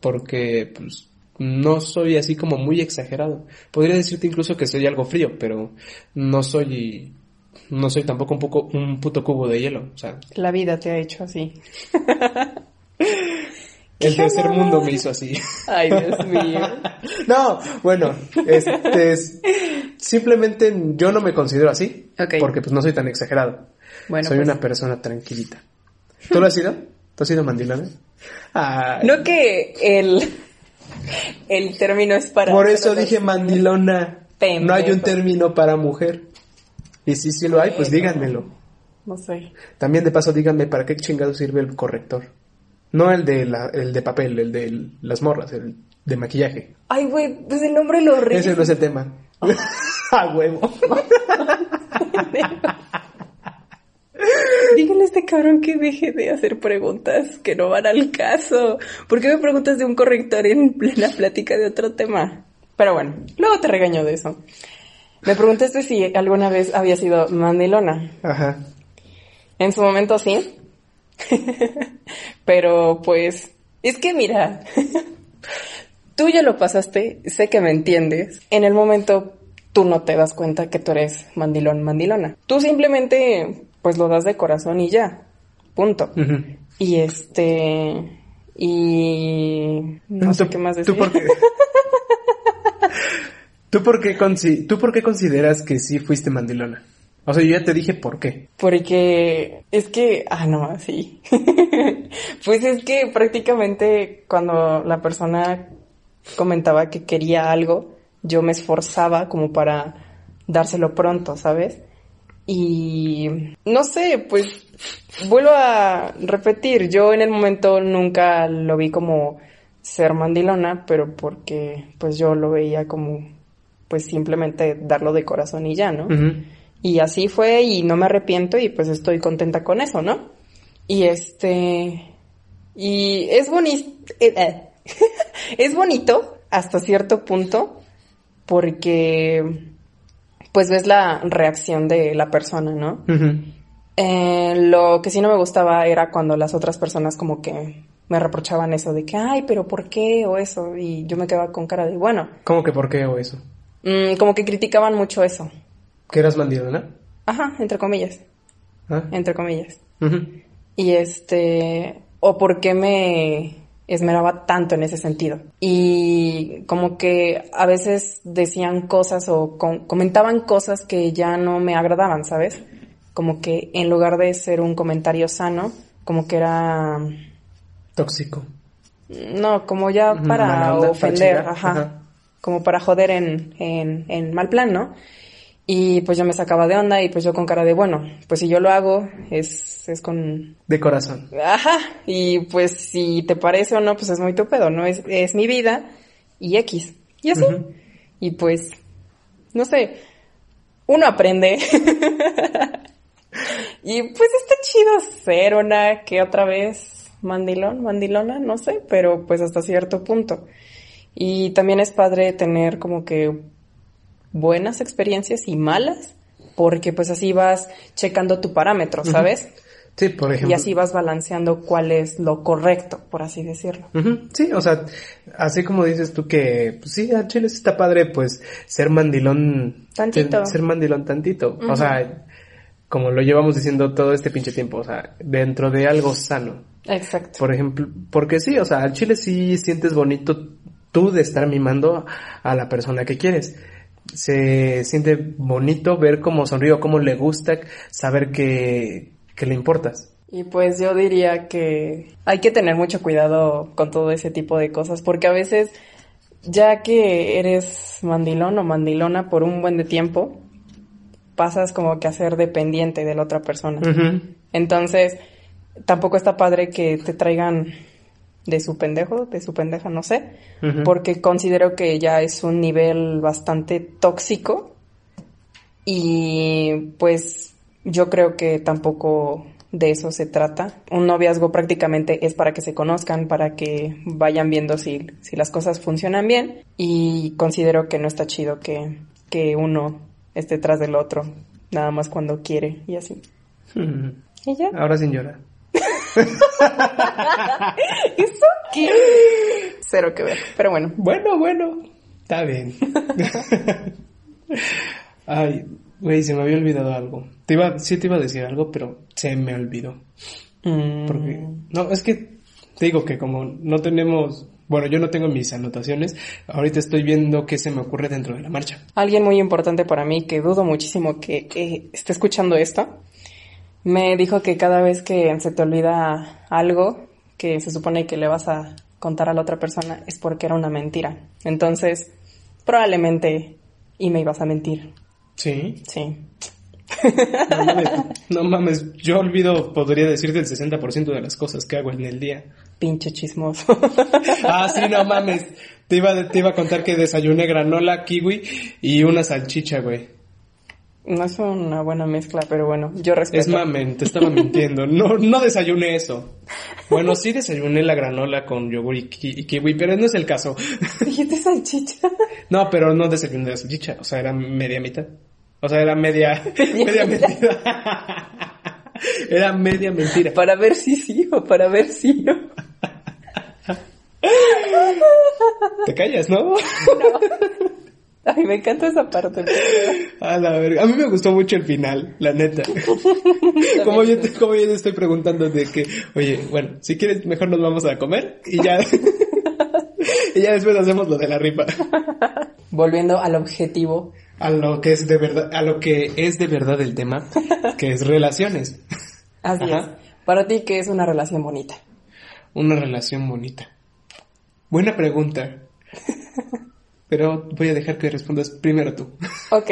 Porque pues no soy así como muy exagerado. Podría decirte incluso que soy algo frío, pero no soy no soy tampoco un poco un puto cubo de hielo, o sea, la vida te ha hecho así. El tercer mundo me hizo así. Ay, Dios mío. no, bueno, este, simplemente yo no me considero así. Porque pues no soy tan exagerado. Bueno, soy pues. una persona tranquilita. ¿Tú lo has sido? ¿Tú has sido mandilona? No que el, el término es para... Por eso dije mandilona. No hay un término para mujer. Y si sí lo hay, pues díganmelo. No sé. También de paso díganme para qué chingado sirve el corrector. No el de, la, el de papel, el de las morras, el de maquillaje. Ay, güey, pues el nombre lo re... Ese no es el tema. a huevo. Dígale a este cabrón que deje de hacer preguntas que no van al caso. ¿Por qué me preguntas de un corrector en plena plática de otro tema? Pero bueno, luego te regaño de eso. Me preguntaste si alguna vez había sido mandilona. Ajá. En su momento sí. Pero pues, es que mira, tú ya lo pasaste, sé que me entiendes. En el momento tú no te das cuenta que tú eres mandilón, mandilona. Tú simplemente pues lo das de corazón y ya. Punto. Y este y no sé qué más decir. ¿Tú por qué? ¿Tú por qué, ¿Tú por qué consideras que sí fuiste mandilona? O sea, yo ya te dije por qué. Porque es que, ah, no, sí. pues es que prácticamente cuando la persona comentaba que quería algo, yo me esforzaba como para dárselo pronto, ¿sabes? Y no sé, pues vuelvo a repetir, yo en el momento nunca lo vi como ser mandilona, pero porque pues yo lo veía como pues simplemente darlo de corazón y ya, ¿no? Y así fue y no me arrepiento y pues estoy contenta con eso, ¿no? Y este... Y es bonito... Eh, eh, es bonito hasta cierto punto porque pues ves la reacción de la persona, ¿no? Eh, lo que sí no me gustaba era cuando las otras personas como que me reprochaban eso de que, ay, pero ¿por qué? o eso, y yo me quedaba con cara de, bueno. ¿Cómo que por qué o eso? Mm, como que criticaban mucho eso. ¿Que eras mandilona? Ajá, entre comillas. ¿Ah? Entre comillas. Y este, o por qué me esmeraba tanto en ese sentido. Y como que a veces decían cosas o comentaban cosas que ya no me agradaban, ¿sabes? Como que en lugar de ser un comentario sano, como que era... Tóxico. No, como ya para ofender, ajá, Como para joder en, en, en mal plan, ¿no? Y pues yo me sacaba de onda y pues yo con cara de, bueno, pues si yo lo hago, es, es con... De corazón. Ajá. Y pues si te parece o no, pues es muy tu pedo, ¿no? Es, es mi vida y X. Y así. Y pues, no sé, uno aprende. y pues está chido ser una que otra vez mandilón, mandilona, no sé, pero pues hasta cierto punto. Y también es padre tener como que buenas experiencias y malas, porque pues así vas checando tu parámetro, ¿sabes? Sí, por ejemplo. Y así vas balanceando cuál es lo correcto, por así decirlo. Sí, o sea, así como dices tú que, pues sí, a Chile está padre, pues ser mandilón. Tantito. Ser mandilón tantito. O sea, como lo llevamos diciendo todo este pinche tiempo, o sea, dentro de algo sano. Exacto. Por ejemplo, porque sí, o sea, al Chile sí sientes bonito tú de estar mimando a la persona que quieres se siente bonito ver cómo sonrío, cómo le gusta, saber que, que le importas. Y pues yo diría que hay que tener mucho cuidado con todo ese tipo de cosas, porque a veces, ya que eres mandilón o mandilona por un buen de tiempo, pasas como que a ser dependiente de la otra persona. Entonces, tampoco está padre que te traigan de su pendejo, de su pendeja, no sé, porque considero que ya es un nivel bastante tóxico y pues yo creo que tampoco de eso se trata. Un noviazgo prácticamente es para que se conozcan, para que vayan viendo si, si las cosas funcionan bien y considero que no está chido que, que uno esté tras del otro, nada más cuando quiere y así. ¿Y ya? Ahora sin llorar. ¿Eso qué? Cero que ver, pero bueno. Bueno, bueno, está bien. Ay, güey, se me había olvidado algo. Te iba, sí te iba a decir algo, pero se me olvidó. Mm, Porque, no, es que te digo que como no tenemos, bueno, yo no tengo mis anotaciones, ahorita estoy viendo qué se me ocurre dentro de la marcha. Alguien muy importante para mí, que dudo muchísimo que eh, esté escuchando esto, me dijo que cada vez que se te olvida algo que se supone que le vas a contar a la otra persona es porque era una mentira. Entonces, probablemente y me ibas a mentir. Sí. Sí. No mames, no mames, yo olvido, podría decirte el 60% de las cosas que hago en el día. Pinche chismoso. Ah, sí, no mames. Te iba, te iba a contar que desayuné granola, kiwi y una salchicha, güey. No es una buena mezcla, pero bueno, yo respeto. Es mamen, te estaba mintiendo. No, no desayuné eso. Bueno, sí desayuné la granola con yogur y, ki- y kiwi, pero no es el caso. Dijiste salchicha. No, pero no desayuné la salchicha. O sea, era media mitad. O sea, era media, media mentira. Era media mentira. Para ver si sí o para ver si no. Te callas, ¿no? Ay, me encanta esa parte. A la verga. A mí me gustó mucho el final, la neta. como yo, te- como yo te estoy preguntando de que, oye, bueno, si quieres, mejor nos vamos a comer y ya. y ya después hacemos lo de la rifa. Volviendo al objetivo. A lo que es de verdad, a lo que es de verdad el tema, que es relaciones. Así Ajá. es. Para ti, ¿qué es una relación bonita? Una relación bonita. Buena pregunta. Pero voy a dejar que respondas primero tú. Ok.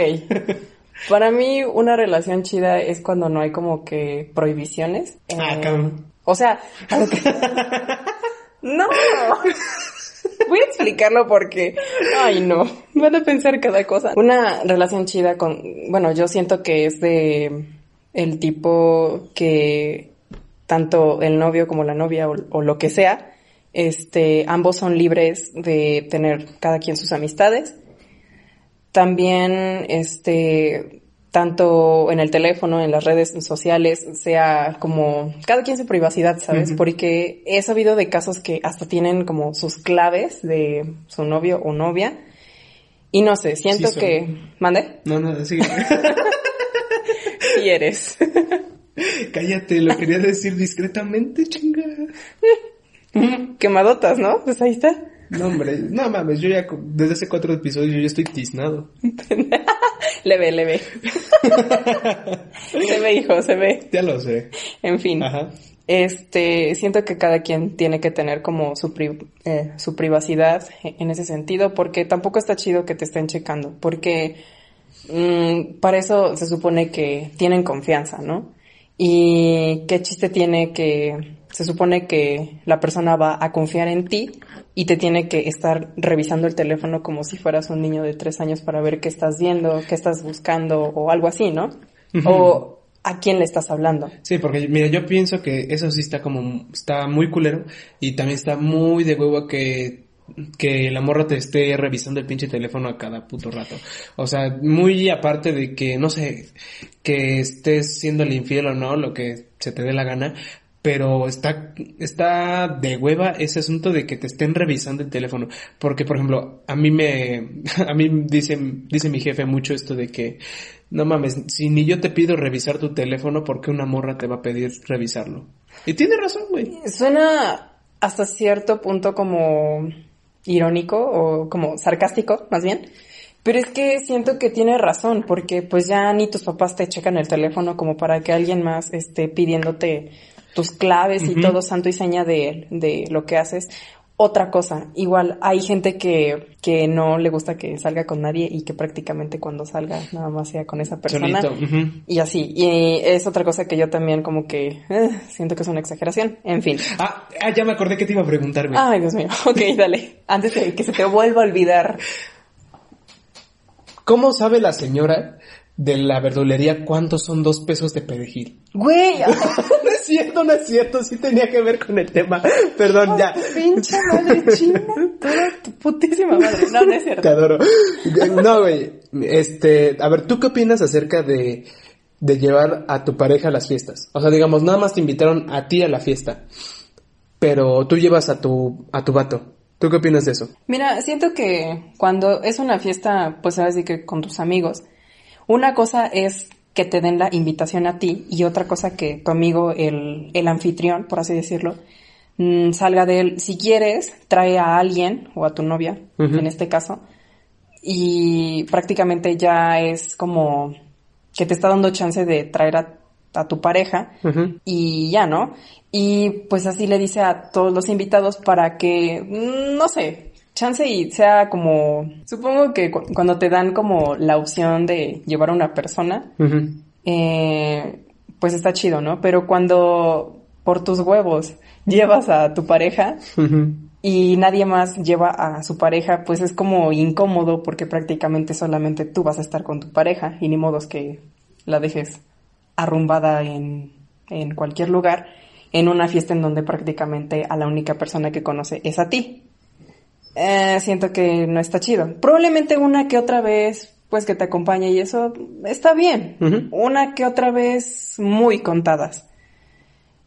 Para mí, una relación chida es cuando no hay como que prohibiciones. Ah, Eh, cabrón. O sea, no. Voy a explicarlo porque, ay no, van a pensar cada cosa. Una relación chida con, bueno, yo siento que es de el tipo que tanto el novio como la novia o, o lo que sea, este, ambos son libres de tener cada quien sus amistades. También, este, tanto en el teléfono, en las redes sociales, sea como cada quien su privacidad, ¿sabes? Porque he sabido de casos que hasta tienen como sus claves de su novio o novia. Y no sé, siento Sí, que... ¿Mande? No, no, sigue. Sí eres. Cállate, lo quería decir discretamente, chinga. Quemadotas, ¿no? Pues ahí está. No, hombre, no mames, yo ya desde hace cuatro episodios yo ya estoy tiznado. Leve, leve. se ve, hijo, se ve. Ya lo sé. En fin. Ajá. Este, siento que cada quien tiene que tener como su, pri- eh, su privacidad en ese sentido, porque tampoco está chido que te estén checando, porque mm, para eso se supone que tienen confianza, ¿no? Y qué chiste tiene que se supone que la persona va a confiar en ti y te tiene que estar revisando el teléfono como si fueras un niño de tres años para ver qué estás viendo, qué estás buscando o algo así, ¿no? O a quién le estás hablando. Sí, porque mira, yo pienso que eso sí está como, está muy culero y también está muy de huevo que, que la morra te esté revisando el pinche teléfono a cada puto rato. O sea, muy aparte de que, no sé, que estés siendo el infiel o no, lo que se te dé la gana, pero está, está de hueva ese asunto de que te estén revisando el teléfono. Porque, por ejemplo, a mí me, a mí dice, dice mi jefe mucho esto de que, no mames, si ni yo te pido revisar tu teléfono, ¿por qué una morra te va a pedir revisarlo? Y tiene razón, güey. Suena hasta cierto punto como irónico o como sarcástico, más bien. Pero es que siento que tiene razón, porque pues ya ni tus papás te checan el teléfono como para que alguien más esté pidiéndote tus claves y todo santo y seña de, de lo que haces. Otra cosa, igual hay gente que, que no le gusta que salga con nadie y que prácticamente cuando salga nada más sea con esa persona. Y así, y es otra cosa que yo también como que eh, siento que es una exageración. En fin. Ah, ah, ya me acordé que te iba a preguntar, güey. Ay, Dios mío. Ok, dale. Antes de que se te vuelva a olvidar. ¿Cómo sabe la señora de la verdulería cuántos son dos pesos de perejil? Güey, no es cierto, no es cierto, sí tenía que ver con el tema. Perdón, ya. Pinche madre china, toda tu putísima madre. No, no es cierto. Te adoro. No, güey. Este, a ver, ¿tú qué opinas acerca de, de llevar a tu pareja a las fiestas? O sea, digamos, nada más te invitaron a ti a la fiesta, pero tú llevas a tu, a tu vato. ¿Tú qué opinas de eso? Mira, siento que cuando es una fiesta, pues sabes de que con tus amigos, una cosa es que te den la invitación a ti y otra cosa que tu amigo, el, el anfitrión, por así decirlo, mm, salga de él. Si quieres, trae a alguien o a tu novia, en este caso, y prácticamente ya es como que te está dando chance de traer a, a tu pareja y ya, ¿no? Y pues así le dice a todos los invitados para que, mm, no sé, chance y sea como, supongo que cu- cuando te dan como la opción de llevar a una persona, eh, pues está chido, ¿no? Pero cuando por tus huevos llevas a tu pareja y nadie más lleva a su pareja, pues es como incómodo porque prácticamente solamente tú vas a estar con tu pareja y ni modos que la dejes arrumbada en, en cualquier lugar en una fiesta en donde prácticamente a la única persona que conoce es a ti. Eh, siento que no está chido. Probablemente una que otra vez, pues que te acompañe y eso está bien. Ujú. Una que otra vez muy contadas.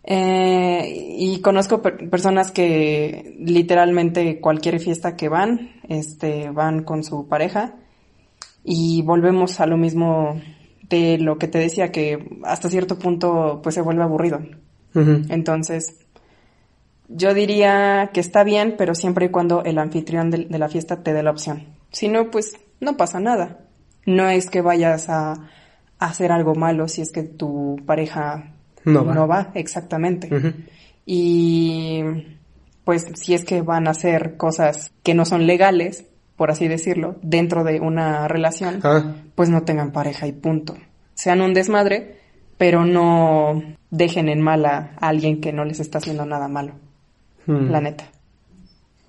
Eh, y conozco per- personas que literalmente cualquier fiesta que van, este, van con su pareja y volvemos a lo mismo de lo que te decía que hasta cierto punto pues se vuelve aburrido. Entonces, yo diría que está bien, pero siempre y cuando el anfitrión de, de la fiesta te dé la opción. Si no, pues no pasa nada. No es que vayas a, a hacer algo malo si es que tu pareja No va. no va exactamente. Y pues si es que van a hacer cosas que no son legales, por así decirlo, dentro de una relación, Ah, pues no tengan pareja y punto. Sean un desmadre, pero no dejen en mala a alguien que no les está haciendo nada malo, mm, la neta.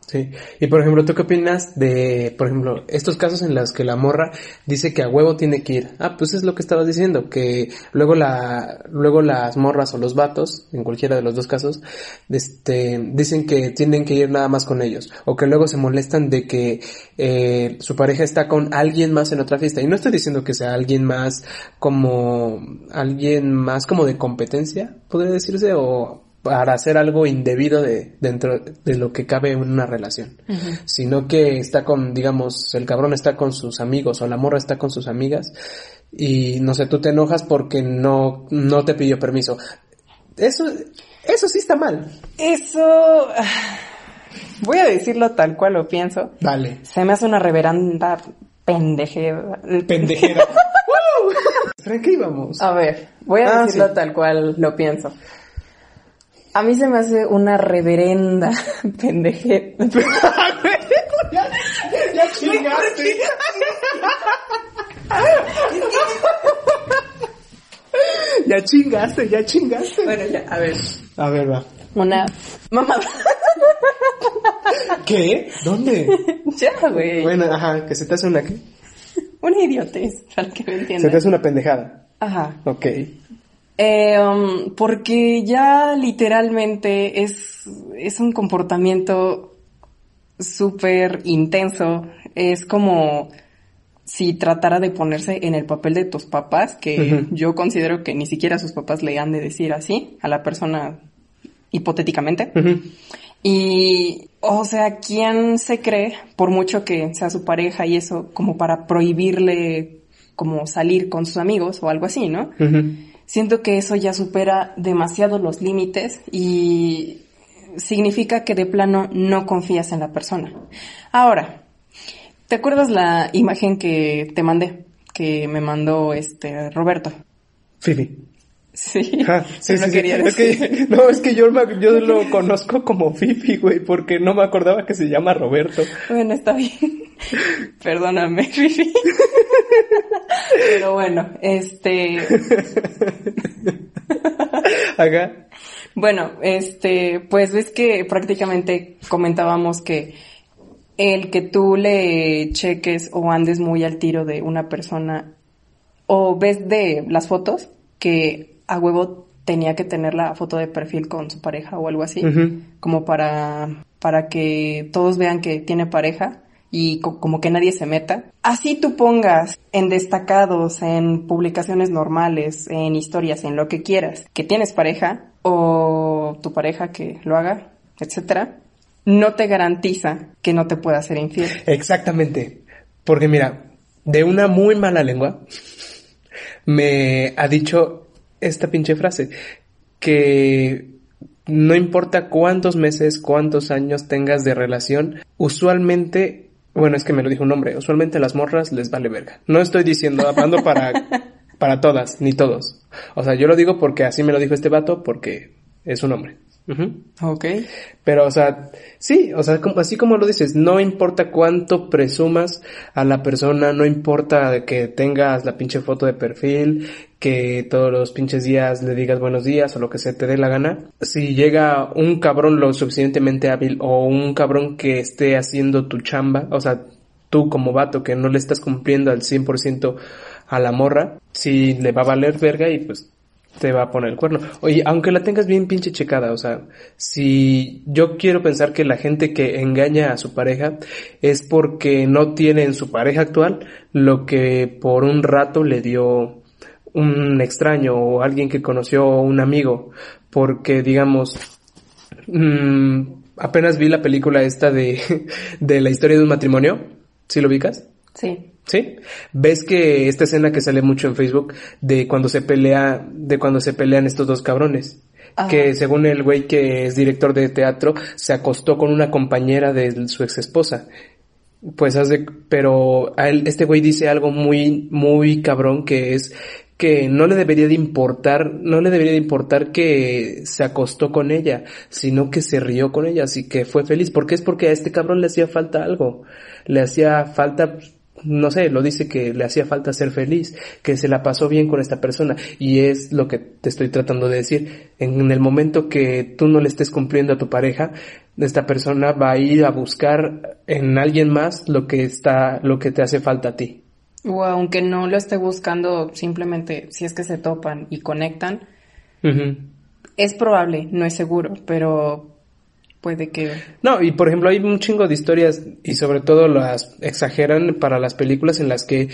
Sí. Y por ejemplo, ¿tú qué opinas de, por ejemplo, estos casos en los que la morra dice que a huevo tiene que ir? Ah, pues es lo que estabas diciendo, que luego la, luego las morras o los vatos, en cualquiera de los dos casos, este, dicen que tienen que ir nada más con ellos. O que luego se molestan de que, eh, su pareja está con alguien más en otra fiesta. Y no estoy diciendo que sea alguien más como, alguien más como de competencia, podría decirse, o para hacer algo indebido de, dentro de lo que cabe en una relación, sino que está con, digamos, el cabrón está con sus amigos o la morra está con sus amigas y no sé, tú te enojas porque no, no te pidió permiso. Eso, eso sí está mal. Eso, voy a decirlo tal cual lo pienso. Vale. Se me hace una reverenda pendeje. Pendejera. ¿Para qué íbamos? A ver, voy a Ah, decirlo sí. tal cual lo pienso. A mí se me hace una reverenda pendeje. ya chingaste. ya chingaste, ya chingaste. bueno, ya, a ver. A ver, va. Una mamada. ¿Qué? ¿Dónde? ya, güey. Bueno, ajá, que se te hace una qué? Una idiotez, para que me Se te hace una pendejada. Ajá. Ok. Eh, um, porque ya literalmente es, es un comportamiento súper intenso. Es como si tratara de ponerse en el papel de tus papás, que yo considero que ni siquiera sus papás le han de decir así a la persona hipotéticamente. Y, o sea, ¿quién se cree, por mucho que sea su pareja y eso, como para prohibirle como salir con sus amigos o algo así, ¿no? Siento que eso ya supera demasiado los límites y significa que de plano no confías en la persona. Ahora, ¿te acuerdas la imagen que te mandé? Que me mandó este Roberto. Fifi. Sí, Ah, no sí. quería Es decir. que, no, es que yo, yo lo conozco como Fifi, güey, porque no me acordaba que se llama Roberto. Bueno, está bien. Perdóname, Fifi. Pero bueno, este, Acá. bueno, este, pues ves que prácticamente comentábamos que el que tú le cheques o andes muy al tiro de una persona o ves de las fotos que a huevo tenía que tener la foto de perfil con su pareja o algo así, como para, para que todos vean que tiene pareja y co- como que nadie se meta. Así tú pongas en destacados, en publicaciones normales, en historias, en lo que quieras, que tienes pareja o tu pareja que lo haga, etcétera, no te garantiza que no te pueda ser infiel. Exactamente. Porque mira, de una muy mala lengua me ha dicho esta pinche frase que no importa cuántos meses, cuántos años tengas de relación, usualmente, bueno, es que me lo dijo un hombre, usualmente a las morras les vale verga. No estoy diciendo, hablando para, para todas, ni todos. O sea, yo lo digo porque así me lo dijo este vato, porque es un hombre. Ujú. Ok. Pero, o sea, sí, o sea, como- así como lo dices, no importa cuánto presumas a la persona, no importa que tengas la pinche foto de perfil, que todos los pinches días le digas buenos días o lo que se te dé la gana. Si llega un cabrón lo suficientemente hábil o un cabrón que esté haciendo tu chamba, o sea, tú como vato que no le estás cumpliendo al 100% a la morra, sí le va a valer verga y pues te va a poner el cuerno. Oye, aunque la tengas bien pinche checada, o sea, si yo quiero pensar que la gente que engaña a su pareja es porque no tiene en su pareja actual lo que por un rato le dio un extraño o alguien que conoció un amigo, porque digamos, mm, apenas vi la película esta de, de la historia de un matrimonio, ¿sí lo ubicas? Sí. ¿Sí? ¿Ves que esta escena que sale mucho en Facebook de cuando se pelea, de cuando se pelean estos dos cabrones? Ajá. Que según el güey que es director de teatro, se acostó con una compañera de su ex esposa. Pues hace, pero a él, este güey dice algo muy, muy cabrón que es que no le debería de importar, no le debería de importar que se acostó con ella, sino que se rió con ella, así que fue feliz. ¿Por qué? Es porque a este cabrón le hacía falta algo. Le hacía falta, no sé, lo dice que le hacía falta ser feliz, que se la pasó bien con esta persona. Y es lo que te estoy tratando de decir. En el momento que tú no le estés cumpliendo a tu pareja, esta persona va a ir a buscar en alguien más lo que está, lo que te hace falta a ti. O aunque no lo esté buscando, simplemente si es que se topan y conectan, es probable, no es seguro, pero puede que... No, y por ejemplo hay un chingo de historias y sobre todo las exageran para las películas en las que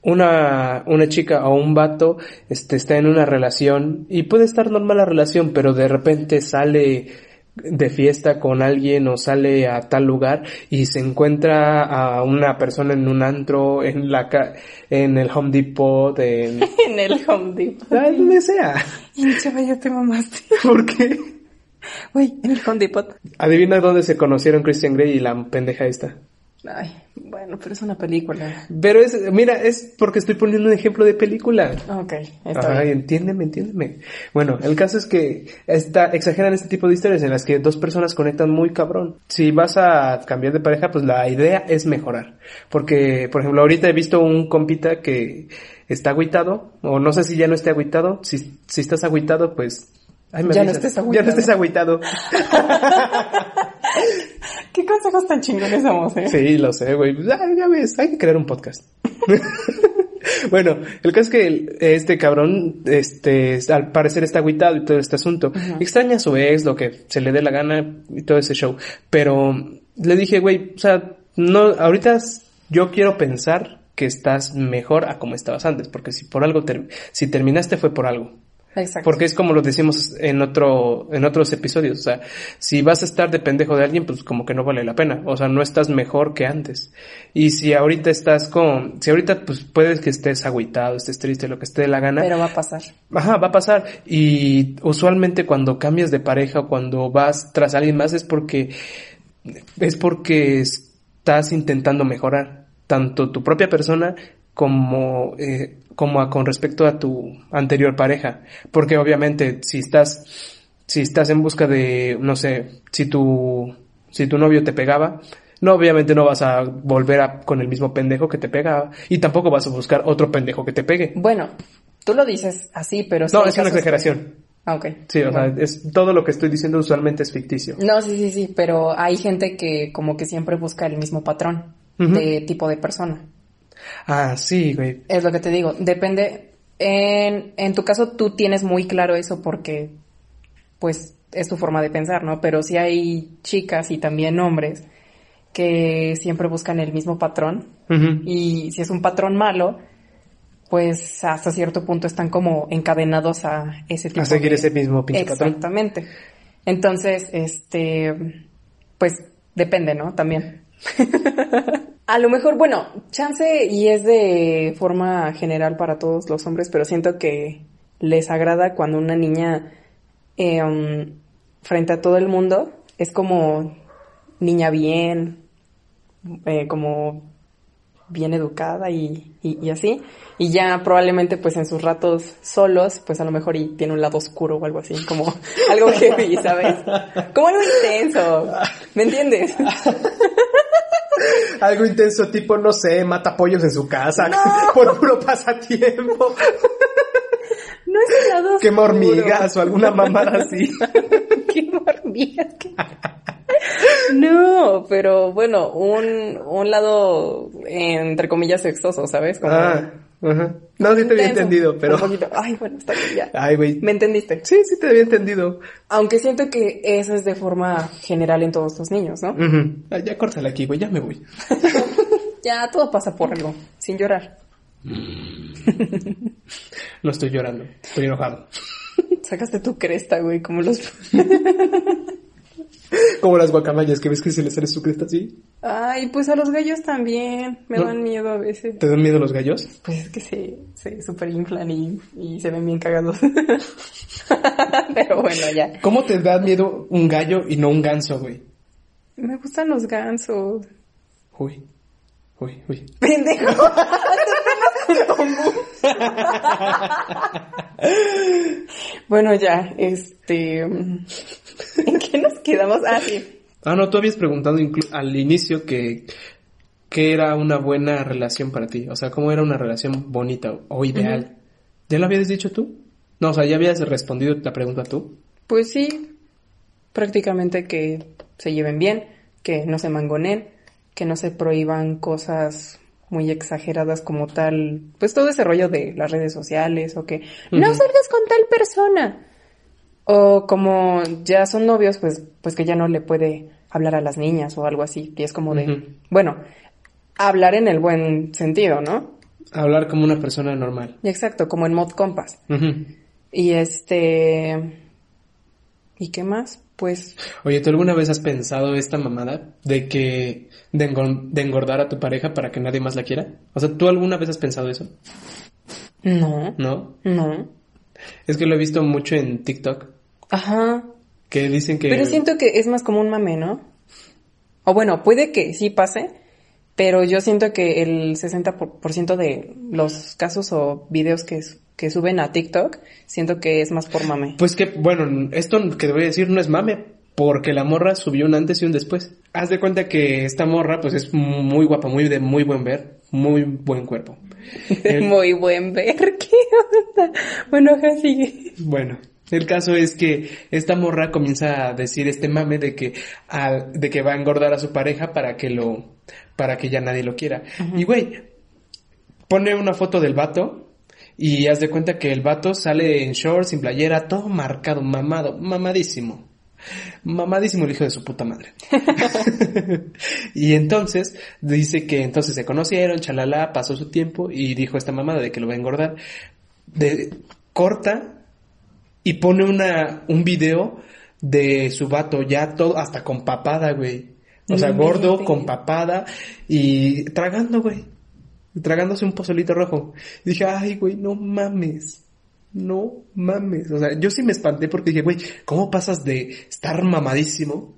una, una chica o un vato este, está en una relación y puede estar normal la relación, pero de repente sale de fiesta con alguien o sale a tal lugar y se encuentra a una persona en un antro, en la ca en el Home Depot, en en el Home Depot. donde sea. Y chaval, ya te mamaste. ¿Por qué? Güey, en el Home Depot. Adivina dónde se conocieron Christian Grey y la pendeja esta. Ay, bueno, pero es una película. Pero es, mira, es porque estoy poniendo un ejemplo de película. Ok, está Ay, bien. entiéndeme, entiéndeme. Bueno, el caso es que está, exageran este tipo de historias en las que dos personas conectan muy cabrón. Si vas a cambiar de pareja, pues la idea es mejorar. Porque, por ejemplo, ahorita he visto un compita que está agüitado, o no sé si ya no esté agüitado. Si, si estás agüitado, pues... ay, me Ya no estés Ya no estés agüitado. ¿Qué consejos tan chingones damos, eh? Sí, lo sé, güey. Ah, ya ves, hay que crear un podcast. bueno, el caso es que este cabrón, este, al parecer está agüitado y todo este asunto. Extraña a su ex, lo que se le dé la gana y todo ese show. Pero le dije, güey, o sea, no, ahorita yo quiero pensar que estás mejor a como estabas antes, porque si por algo, ter- si terminaste fue por algo. Exacto. Porque es como lo decimos en otro, en otros episodios. O sea, si vas a estar de pendejo de alguien, pues como que no vale la pena. O sea, no estás mejor que antes. Y si ahorita estás con, si ahorita pues puedes que estés agüitado, estés triste, lo que esté de la gana. Pero va a pasar. Ajá, va a pasar. Y usualmente cuando cambias de pareja o cuando vas tras alguien más es porque, es porque estás intentando mejorar tanto tu propia persona como, eh, como a- con respecto a tu anterior pareja. Porque obviamente si estás, si estás en busca de, no sé, si tu, si tu novio te pegaba, no, obviamente no vas a volver a, con el mismo pendejo que te pegaba y tampoco vas a buscar otro pendejo que te pegue. Bueno, tú lo dices así, pero... No, es una que- exageración. Ah, ok. Sí, o sea, es todo lo que estoy diciendo usualmente es ficticio. No, sí, sí, sí, pero hay gente que como que siempre busca el mismo patrón de tipo de persona. Ah, sí, güey. Es lo que te digo, depende En, en tu caso tú tienes muy claro eso porque, pues, es tu forma de pensar, ¿no? Pero si hay chicas y también hombres que siempre buscan el mismo patrón y si es un patrón malo, pues hasta cierto punto están como encadenados a ese tipo A seguir de- ese mismo pinche patrón. Exactamente. Entonces, este, pues depende, ¿no? También. A lo mejor, bueno, chance y es de forma general para todos los hombres, pero siento que les agrada cuando una niña um, frente a todo el mundo es como niña bien, eh, como bien educada y, y, y así. Y ya probablemente pues en sus ratos solos, pues a lo mejor y tiene un lado oscuro o algo así, como algo heavy, ¿sabes? Como algo intenso. ¿Me entiendes? Algo intenso, tipo, no sé, mata pollos en su casa No. por puro pasatiempo. No es el lado Quema hormigas o alguna mamada así. Quema hormigas. No, pero bueno, un, un lado, entre comillas, sexoso, ¿sabes? Como Ah, ajá. No, sí te había entendido, pero... un poquito. Ay, bueno, está bien, ya. Ay, güey. ¿Me entendiste? Sí, sí te había entendido. Aunque siento que eso es de forma general en todos los niños, ¿no? Ah, ya córtala aquí, güey, ya me voy. Ya todo pasa por algo, sin llorar. No estoy llorando, estoy enojado. Sacaste tu cresta, güey, como los... Como las guacamayas que ves que se les sale su cresta así. Ay, pues a los gallos también me No. dan miedo a veces. ¿Te dan miedo los gallos? Pues es que se, se super inflan y, y se ven bien cagados. Pero bueno, ya. ¿Cómo te da miedo un gallo y no un ganso, güey? Me gustan los gansos. Uy, uy, uy. Pendejo. bueno, ya, este... ¿En qué nos quedamos? Ah, sí. Ah, no, tú habías preguntado al inicio que, que era una buena relación para ti. O sea, cómo era una relación bonita o, o ideal. ¿Ya lo habías dicho tú? No, o sea, ya habías respondido la pregunta tú. Pues sí, prácticamente que se lleven bien, que no se mangonen, que no se prohíban cosas muy exageradas como tal, pues todo ese rollo de las redes sociales o que no salgas con tal persona. O como ya son novios, pues, pues que ya no le puede hablar a las niñas o algo así. Y es como de, bueno, hablar en el buen sentido, ¿no? Hablar como una persona normal. Exacto, como en mod compas. Y este... ¿Y qué más? Pues Oye, ¿tú alguna vez has pensado esta mamada de que de, engor- de engordar a tu pareja para que nadie más la quiera? O sea, ¿tú alguna vez has pensado eso? no, ¿No? no. Es que lo he visto mucho en TikTok Ajá. que dicen que Pero siento que es más como un mame, ¿no? O bueno, puede que sí pase, pero yo siento que el 60% de los casos o videos que, s- que suben a TikTok, siento que es más por mame. Pues que, bueno, esto que te voy a decir no es mame, porque la morra subió un antes y un después. Haz de cuenta que esta morra, pues es muy guapa, muy de muy buen ver, muy buen cuerpo. El- Muy buen ver, ¿qué onda? Bueno, sigue. Bueno, el caso es que esta morra comienza a decir este mame de que, de que va a engordar a su pareja para que lo, para que ya nadie lo quiera. Y güey, pone una foto del vato y haz de cuenta que el vato sale en shorts, sin playera, todo marcado, mamado, mamadísimo. Mamadísimo el hijo de su puta madre. y entonces dice que entonces se conocieron, chalala, pasó su tiempo y dijo esta mamada de que lo va a engordar. De, corta y pone una, un video de su vato ya todo, hasta con papada, güey. O sea, No gordo, con papada y tragando, güey. Tragándose un pozolito rojo. Y dije, ay, güey, no mames. No mames. O sea, yo sí me espanté porque dije, güey, ¿cómo pasas de estar mamadísimo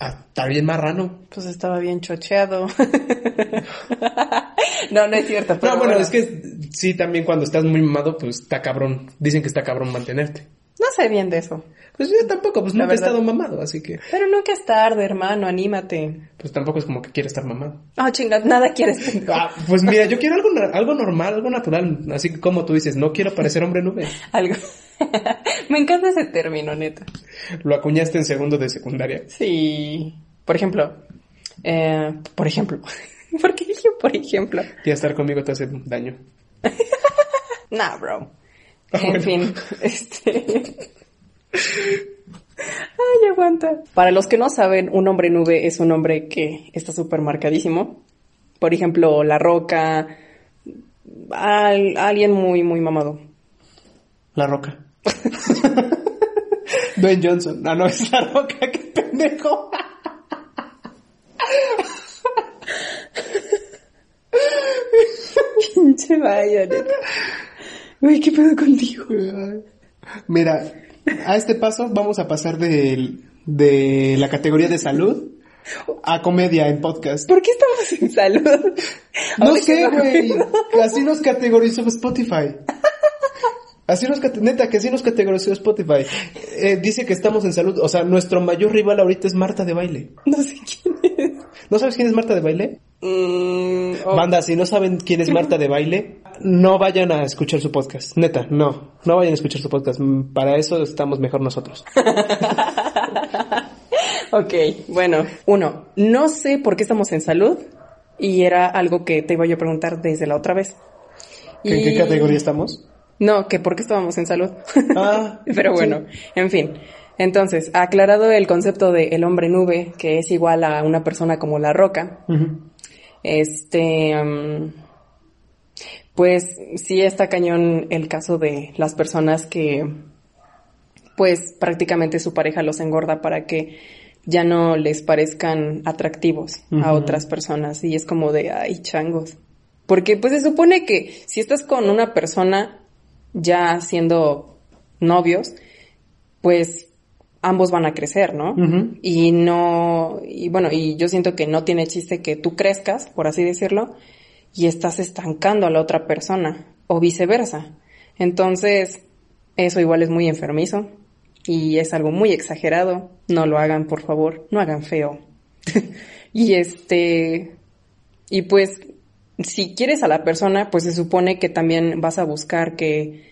a estar bien marrano? Pues estaba bien chocheado. no, no es cierto. Pero No, bueno, es que sí, también cuando estás muy mamado, pues está cabrón. Dicen que está cabrón mantenerte. No sé bien de eso. Pues yo tampoco, pues La nunca he estado mamado, así que Pero nunca es tarde, hermano, anímate. pues tampoco es como que quiera estar mamado. Ah, chinga, nada quieres. Ah, pues mira, yo quiero algo, algo normal, algo natural, así como tú dices, no quiero parecer hombre nube. Algo. Me encanta ese término, neta. Lo acuñaste en segundo de secundaria. Sí. Por ejemplo. Eh, por ejemplo. ¿Por qué dije por ejemplo? Y estar conmigo te hace daño. Nah, bro. En fin, este... Ay, aguanta. Para los que no saben, un hombre nube es un hombre que está súper marcadísimo. Por ejemplo, La Roca, al- alguien muy, muy mamado. La Roca. Dwayne Johnson. Ah, no, es La Roca, qué pendejo. Pinche vaya, neta. Uy, ¿qué pedo contigo? Mira, a este paso vamos a pasar del- de la categoría de salud a comedia en podcast. ¿Por qué estamos en salud? No sé, güey. Así nos categorizó Spotify. Así nos, neta, que así nos categorizó Spotify. Eh, dice que estamos en salud. O sea, nuestro mayor rival ahorita es Marta de Baile. No sé quién. ¿No sabes quién es Marta de Baile? Mm, oh, Banda, si no saben quién es Marta de Baile, no vayan a escuchar su podcast. Neta, no. No vayan a escuchar su podcast. Mm, Para eso estamos mejor nosotros. Ok, bueno, uno, no sé por qué estamos en salud y era algo que te iba yo a preguntar desde la otra vez. ¿En qué categoría estamos? No, que por qué estábamos en salud. Ah, Pero bueno, en fin. Entonces, aclarado el concepto de el hombre nube, que es igual a una persona como la roca, este, mm, pues sí está cañón el caso de las personas que, pues prácticamente su pareja los engorda para que ya no les parezcan atractivos a otras personas. Y es como de, ay, changos. Porque pues se supone que si estás con una persona ya siendo novios, pues ambos van a crecer, ¿no? Y no, y bueno, y yo siento que no tiene chiste que tú crezcas, por así decirlo, y estás estancando a la otra persona, o viceversa. Entonces, eso igual es muy enfermizo, y es algo muy exagerado. No lo hagan, por favor, no hagan feo. y este, y pues, si quieres a la persona, pues se supone que también vas a buscar que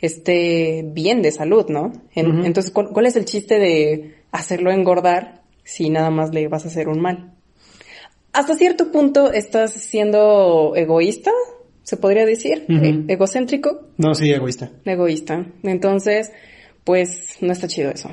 esté bien de salud, ¿no? En-. Entonces, ¿cuál, cuál es el chiste de hacerlo engordar si nada más le vas a hacer un mal? Hasta cierto punto estás siendo egoísta, se podría decir, e- egocéntrico, No, sí, egoísta. egoísta. Entonces, pues no está chido eso.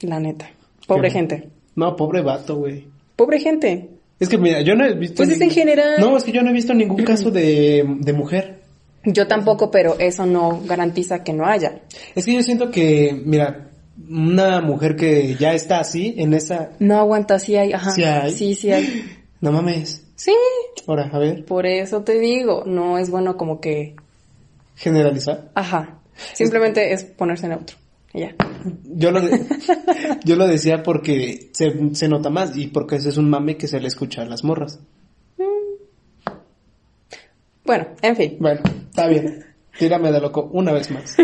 La neta. Pobre Qué- gente. No, pobre vato, güey. Pobre gente. Es que mira, yo no he visto... Pues es en general. No, es que yo no he visto ningún caso de, de mujer. Yo tampoco, pero eso no garantiza que no haya. Es que yo siento que, mira, una mujer que ya está así, en esa... No aguanta, sí hay, ajá. Sí hay. Sí, sí hay. No mames. Sí, Ahora, a ver, por eso te digo, no es bueno como que, generalizar. ajá. Simplemente es ponerse neutro. Ya. Yo lo, de- yo lo decía porque se, se nota más y porque ese es un mame que se le escucha a las morras. Bueno, en fin. Bueno, está bien. Tírame de loco una vez más.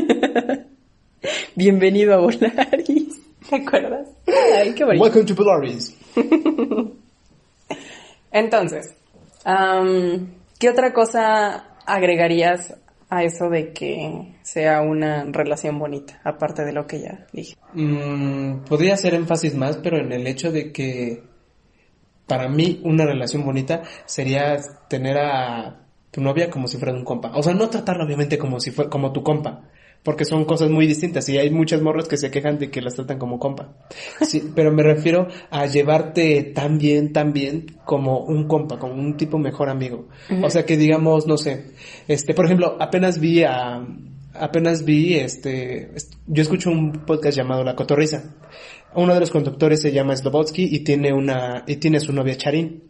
Bienvenido a Volaris. ¿Te acuerdas? Ay, qué bonito. Welcome to Polaris. Entonces, ¿qué otra cosa agregarías a eso de que sea una relación bonita, aparte de lo que ya dije? Mm, podría hacer énfasis más, pero en el hecho de que para mí una relación bonita sería tener a tu novia como si fuera un compa. O sea, no tratarla obviamente como si fuera como tu compa, porque son cosas muy distintas y hay muchas morras que se quejan de que las tratan como compa. Sí, pero me refiero a llevarte tan bien, tan bien como un compa, como un tipo mejor amigo. O sea, que digamos, no sé, este, por ejemplo, apenas vi a apenas vi este est- yo escucho un podcast llamado La Cotorriza. Uno de los conductores se llama Slobotsky y tiene una y tiene su novia Charín.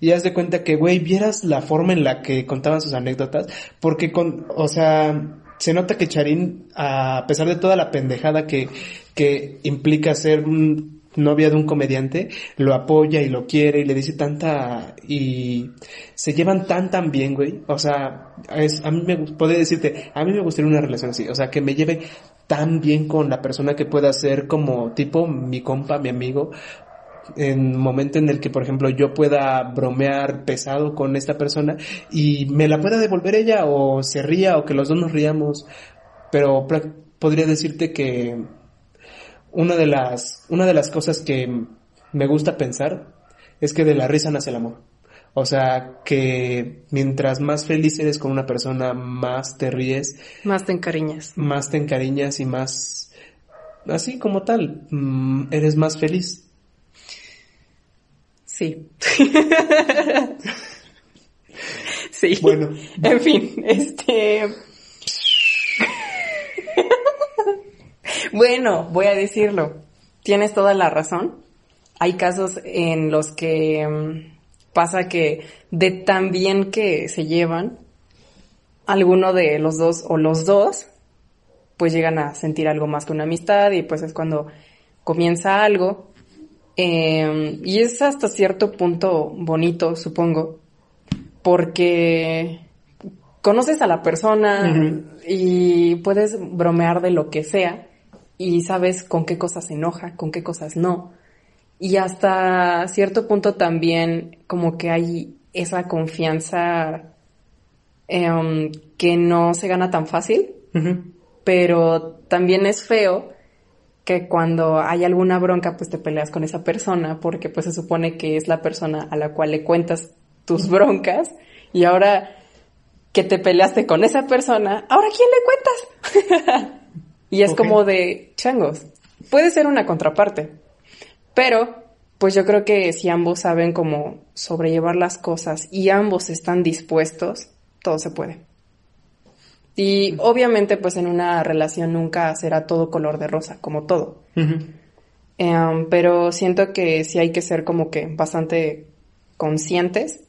Y haz de cuenta que güey, vieras la forma en la que contaban sus anécdotas, porque con o sea, se nota que Charín a pesar de toda la pendejada que que implica ser un novia de un comediante, lo apoya y lo quiere y le dice tanta y se llevan tan tan bien, güey. O sea, es, a mí me puede decirte, a mí me gustaría una relación así, o sea, que me lleve tan bien con la persona que pueda ser como tipo mi compa, mi amigo, en momento en el que, por ejemplo, yo pueda bromear pesado con esta persona y me la pueda devolver ella o se ría o que los dos nos riamos. Pero podría decirte que una de las, una de las cosas que me gusta pensar es que de la risa nace el amor. O sea, que mientras más feliz eres con una persona, más te ríes. Más te encariñas. Más te encariñas y más, así como tal, mm, eres más feliz. Sí. sí. Bueno. En fin, este... bueno, voy a decirlo. Tienes toda la razón. Hay casos en los que mm, pasa que de tan bien que se llevan, alguno de los dos o los dos, pues llegan a sentir algo más que una amistad y pues es cuando comienza algo. Em, y es hasta cierto punto bonito, supongo, porque conoces a la persona y puedes bromear de lo que sea y sabes con qué cosas se enoja, con qué cosas no. Y hasta cierto punto también como que hay esa confianza em, que no se gana tan fácil, pero también es feo que cuando hay alguna bronca pues te peleas con esa persona porque pues se supone que es la persona a la cual le cuentas tus broncas y ahora que te peleaste con esa persona, ahora ¿quién le cuentas? y es como de changos. Puede ser una contraparte, pero pues yo creo que si ambos saben cómo sobrellevar las cosas y ambos están dispuestos, todo se puede. Y obviamente pues en una relación nunca será todo color de rosa, como todo. Em, pero siento que sí hay que ser como que bastante conscientes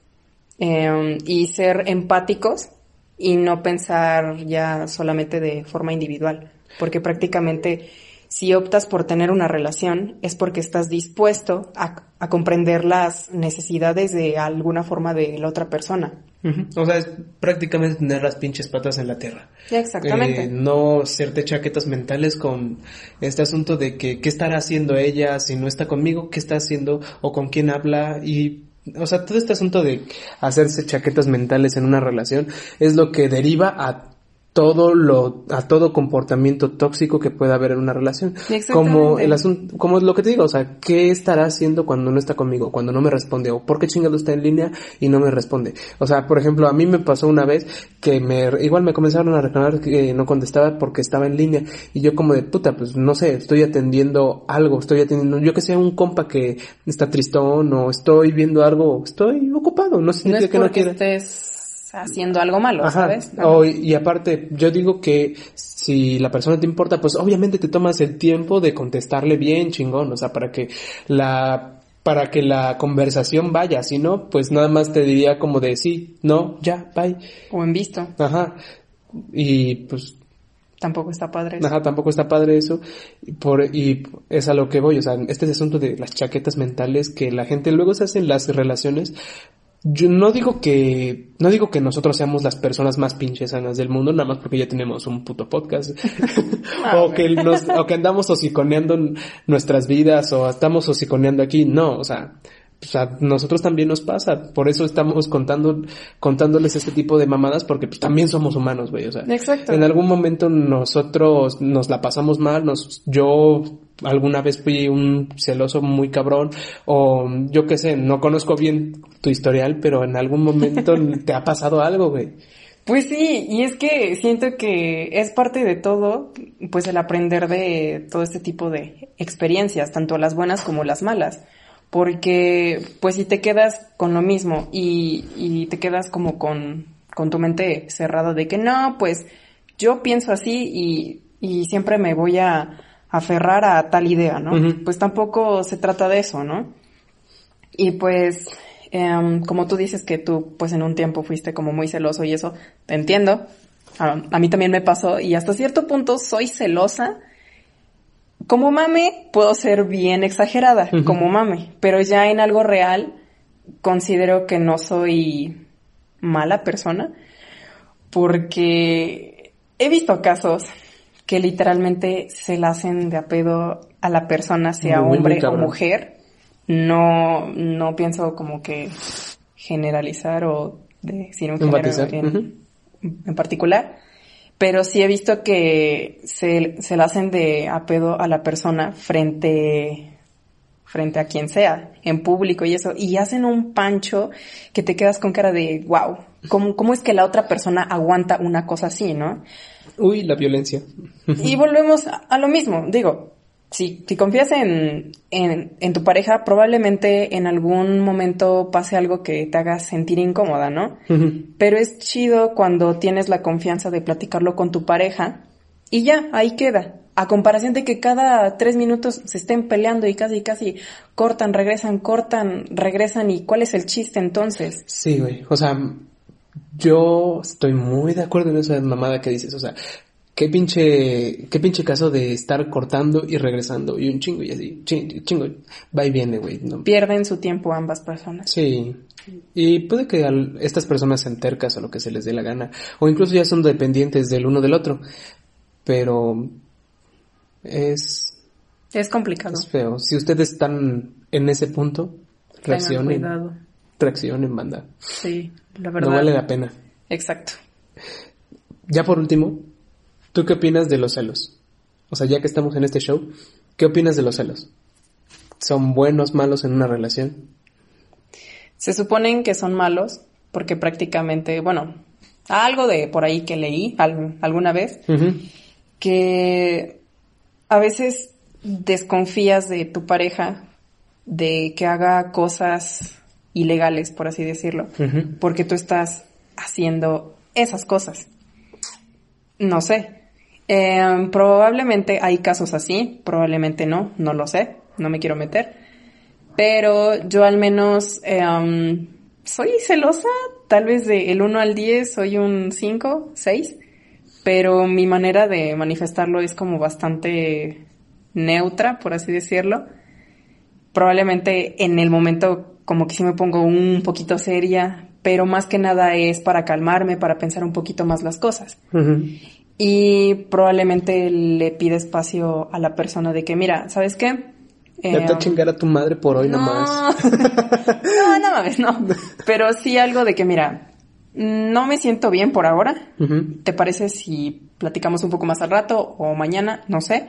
em, y ser empáticos y no pensar ya solamente de forma individual, porque prácticamente si optas por tener una relación es porque estás dispuesto a, comprender las necesidades de alguna forma de la otra persona. O sea, es prácticamente tener las pinches patas en la tierra. Exactamente. Eh, no hacerte chaquetas mentales con este asunto de que qué estará haciendo ella si no está conmigo, qué está haciendo o con quién habla y o sea, todo este asunto de hacerse chaquetas mentales en una relación es lo que deriva a todo lo a todo comportamiento tóxico que pueda haber en una relación. Como el asunto como lo que te digo o sea qué estará haciendo cuando no está conmigo cuando no me responde o por qué chingado está en línea y no me responde o sea por ejemplo a mí me pasó una vez que me igual me comenzaron a reclamar que no contestaba porque estaba en línea y yo como de puta pues no sé estoy atendiendo algo estoy atendiendo yo que sea un compa que está tristón o estoy viendo algo estoy ocupado no sé que no quiera estés haciendo algo malo, ¿sabes? y aparte, yo digo que si la persona te importa, pues obviamente te tomas el tiempo de contestarle bien, chingón, o sea, para que la para que la conversación vaya, si no, pues nada más te diría como de sí, no, ya, bye. O en visto. Ajá. Y pues Tampoco está padre eso. Ajá, tampoco está padre eso. Por, y es a lo que voy. O sea, este es asunto de las chaquetas mentales que la gente luego se hace en las relaciones yo no digo que, no digo que nosotros seamos las personas más pinches sanas del mundo, nada más porque ya tenemos un puto podcast. O que nos, o que andamos hociconeando nuestras vidas, o estamos hociconeando aquí. No, o sea, pues a nosotros también nos pasa. Por eso estamos contando, contándoles este tipo de mamadas, porque pues también somos humanos, güey. O sea, Exacto. en algún momento nosotros nos la pasamos mal, nos, yo alguna vez fui un celoso muy cabrón, o yo qué sé, no conozco bien tu historial, pero en algún momento te ha pasado algo, güey. Pues sí, y es que siento que es parte de todo, pues el aprender de todo este tipo de experiencias, tanto las buenas como las malas porque pues si te quedas con lo mismo y, y te quedas como con, con tu mente cerrada de que no, pues yo pienso así y, y siempre me voy a aferrar a tal idea, ¿no? Pues tampoco se trata de eso, ¿no? Y pues, eh, como tú dices que tú pues en un tiempo fuiste como muy celoso y eso, te entiendo. a mí también me pasó y hasta cierto punto soy celosa como mame puedo ser bien exagerada, como mame, pero ya en algo real considero que no soy mala persona porque he visto casos que literalmente se la hacen de apedo a la persona, sea hombre o mujer. No, no pienso como que generalizar o decir un género en particular pero sí he visto que se, se la hacen de a pedo a la persona frente, frente a quien sea, en público y eso, y hacen un pancho que te quedas con cara de, wow, ¿cómo, cómo es que la otra persona aguanta una cosa así, no? Uy, la violencia. Y volvemos a, a lo mismo, digo, si, si confías en, en, en, tu pareja, probablemente en algún momento pase algo que te haga sentir incómoda, ¿no? Pero es chido cuando tienes la confianza de platicarlo con tu pareja y ya, ahí queda. A comparación de que cada tres minutos se estén peleando y casi, casi cortan, regresan, cortan, regresan y cuál es el chiste entonces. Sí, güey. O sea, yo estoy muy de acuerdo en esa mamada que dices. O sea, qué pinche, qué pinche caso de estar cortando y regresando y un chingo y así, chingo, chingo va y viene, güey. ¿no? Pierden su tiempo ambas personas. Sí. Y puede que al, estas personas sean tercas o lo que se les dé la gana, o incluso ya son dependientes del uno del otro. Pero es... Es complicado. Es feo. Si ustedes están en ese punto, reaccionen. Reaccionen, banda. Sí, la verdad. No vale la pena. Exacto. Ya por último, ¿tú qué opinas de los celos? O sea, ya que estamos en este show, ¿qué opinas de los celos? ¿Son buenos, malos en una relación? Se suponen que son malos porque prácticamente, bueno, algo de por ahí que leí alguna vez, que a veces desconfías de tu pareja de que haga cosas ilegales, por así decirlo, porque tú estás haciendo esas cosas. No sé. Eh, probablemente hay casos así, probablemente no, no lo sé, no me quiero meter. Pero yo al menos eh, soy celosa, tal vez de el 1 al 10 soy un 5, 6 pero mi manera de manifestarlo es como bastante neutra, por así decirlo. Probablemente en el momento como que sí me pongo un poquito seria, pero más que nada es para calmarme, para pensar un poquito más las cosas. Y probablemente le pide espacio a la persona de que, mira, ¿sabes qué? Ya te eh, chingar a tu madre por hoy nomás. no, no mames, no. Pero sí algo de que, mira, no me siento bien por ahora. ¿Te parece si platicamos un poco más al rato o mañana? No sé.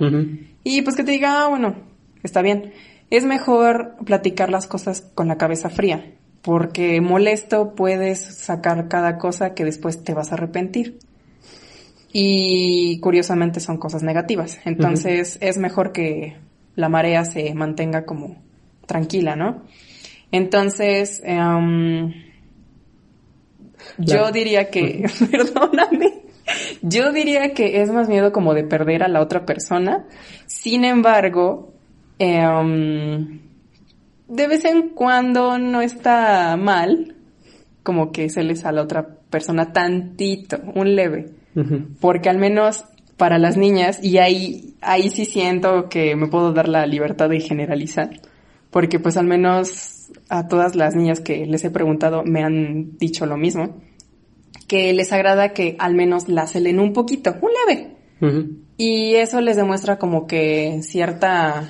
Y pues que te diga, ah, bueno, está bien. Es mejor platicar las cosas con la cabeza fría, porque molesto puedes sacar cada cosa que después te vas a arrepentir. Y curiosamente son cosas negativas. Entonces es mejor que la marea se mantenga como tranquila, ¿no? Entonces, um, yo diría que, perdóname, yo diría que es más miedo como de perder a la otra persona. Sin embargo, em, de vez en cuando no está mal como que se les a la otra persona tantito, un leve. Porque al menos para las niñas, y ahí, ahí sí siento que me puedo dar la libertad de generalizar, porque pues al menos a todas las niñas que les he preguntado me han dicho lo mismo, que les agrada que al menos la celen un poquito, un leve. Y eso les demuestra como que cierta,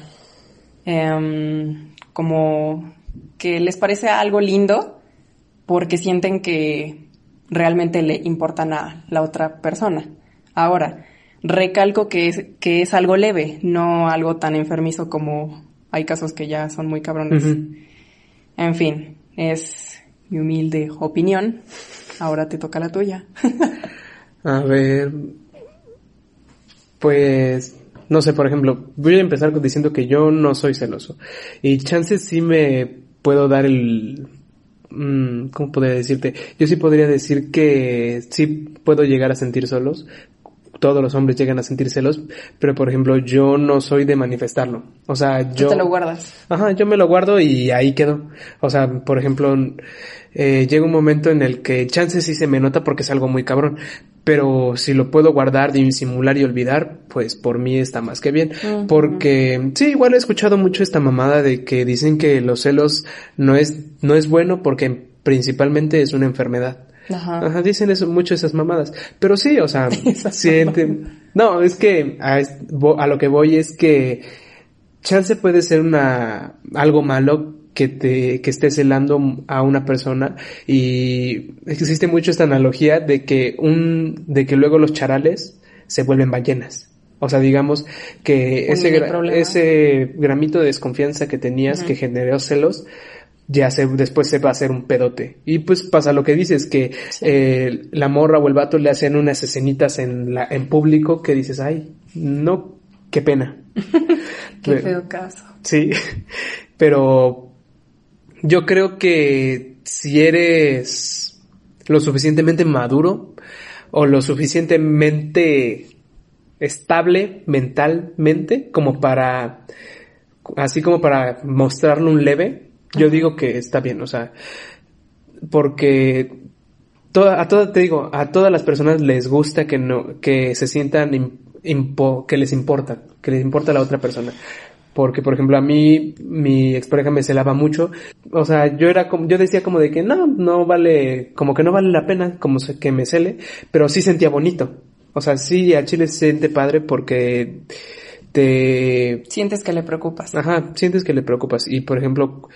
em, como que les parece algo lindo porque sienten que realmente le importan a la otra persona. Ahora, recalco que es, que es algo leve, no algo tan enfermizo como hay casos que ya son muy cabrones. En fin, es mi humilde opinión. Ahora te toca la tuya. a ver, pues, no sé, por ejemplo, voy a empezar diciendo que yo no soy celoso. Y chances sí me puedo dar el... Mm, ¿Cómo podría decirte? Yo sí podría decir que sí puedo llegar a sentir solos, todos los hombres llegan a sentir celos, pero por ejemplo yo no soy de manifestarlo. O sea, yo... te lo guardas. Ajá, yo me lo guardo y ahí quedo. O sea, por ejemplo, eh, llega un momento en el que chances sí se me nota porque es algo muy cabrón, pero si lo puedo guardar, disimular y olvidar, pues por mí está más que bien. Porque sí, igual he escuchado mucho esta mamada de que dicen que los celos no es, no es bueno porque principalmente es una enfermedad. Ajá. dicen eso, mucho esas mamadas. Pero sí, o sea, sienten... No, es que a, a, lo que voy es que chance puede ser una algo malo que te que estés celando a una persona y existe mucho esta analogía de que un de que luego los charales se vuelven ballenas. O sea, digamos que ese, gra- problema. ese gramito de desconfianza que tenías que generó celos, ya se, después se va a hacer un pedote. Y pues pasa lo que dices, que Sí. eh, la morra o el vato le hacen unas escenitas en, la, en público que dices, ay, no, qué pena. Qué feo caso. Sí, pero yo creo que si eres lo suficientemente maduro o lo suficientemente estable mentalmente como para, así como para mostrarle un leve, yo digo que está bien, o sea, porque toda, a todas, te digo, a todas las personas les gusta que no, que se sientan im- impo- que les importa, que les importa la otra persona. Porque, por ejemplo, a mí, mi expareja me celaba mucho. O sea, yo era como, yo decía como de que no, no vale, como que no vale la pena, como se- que me cele, pero sí sentía bonito. O sea, sí, a Chile se siente padre porque te, Sientes que le preocupas. Ajá, sientes que le preocupas. Y por ejemplo,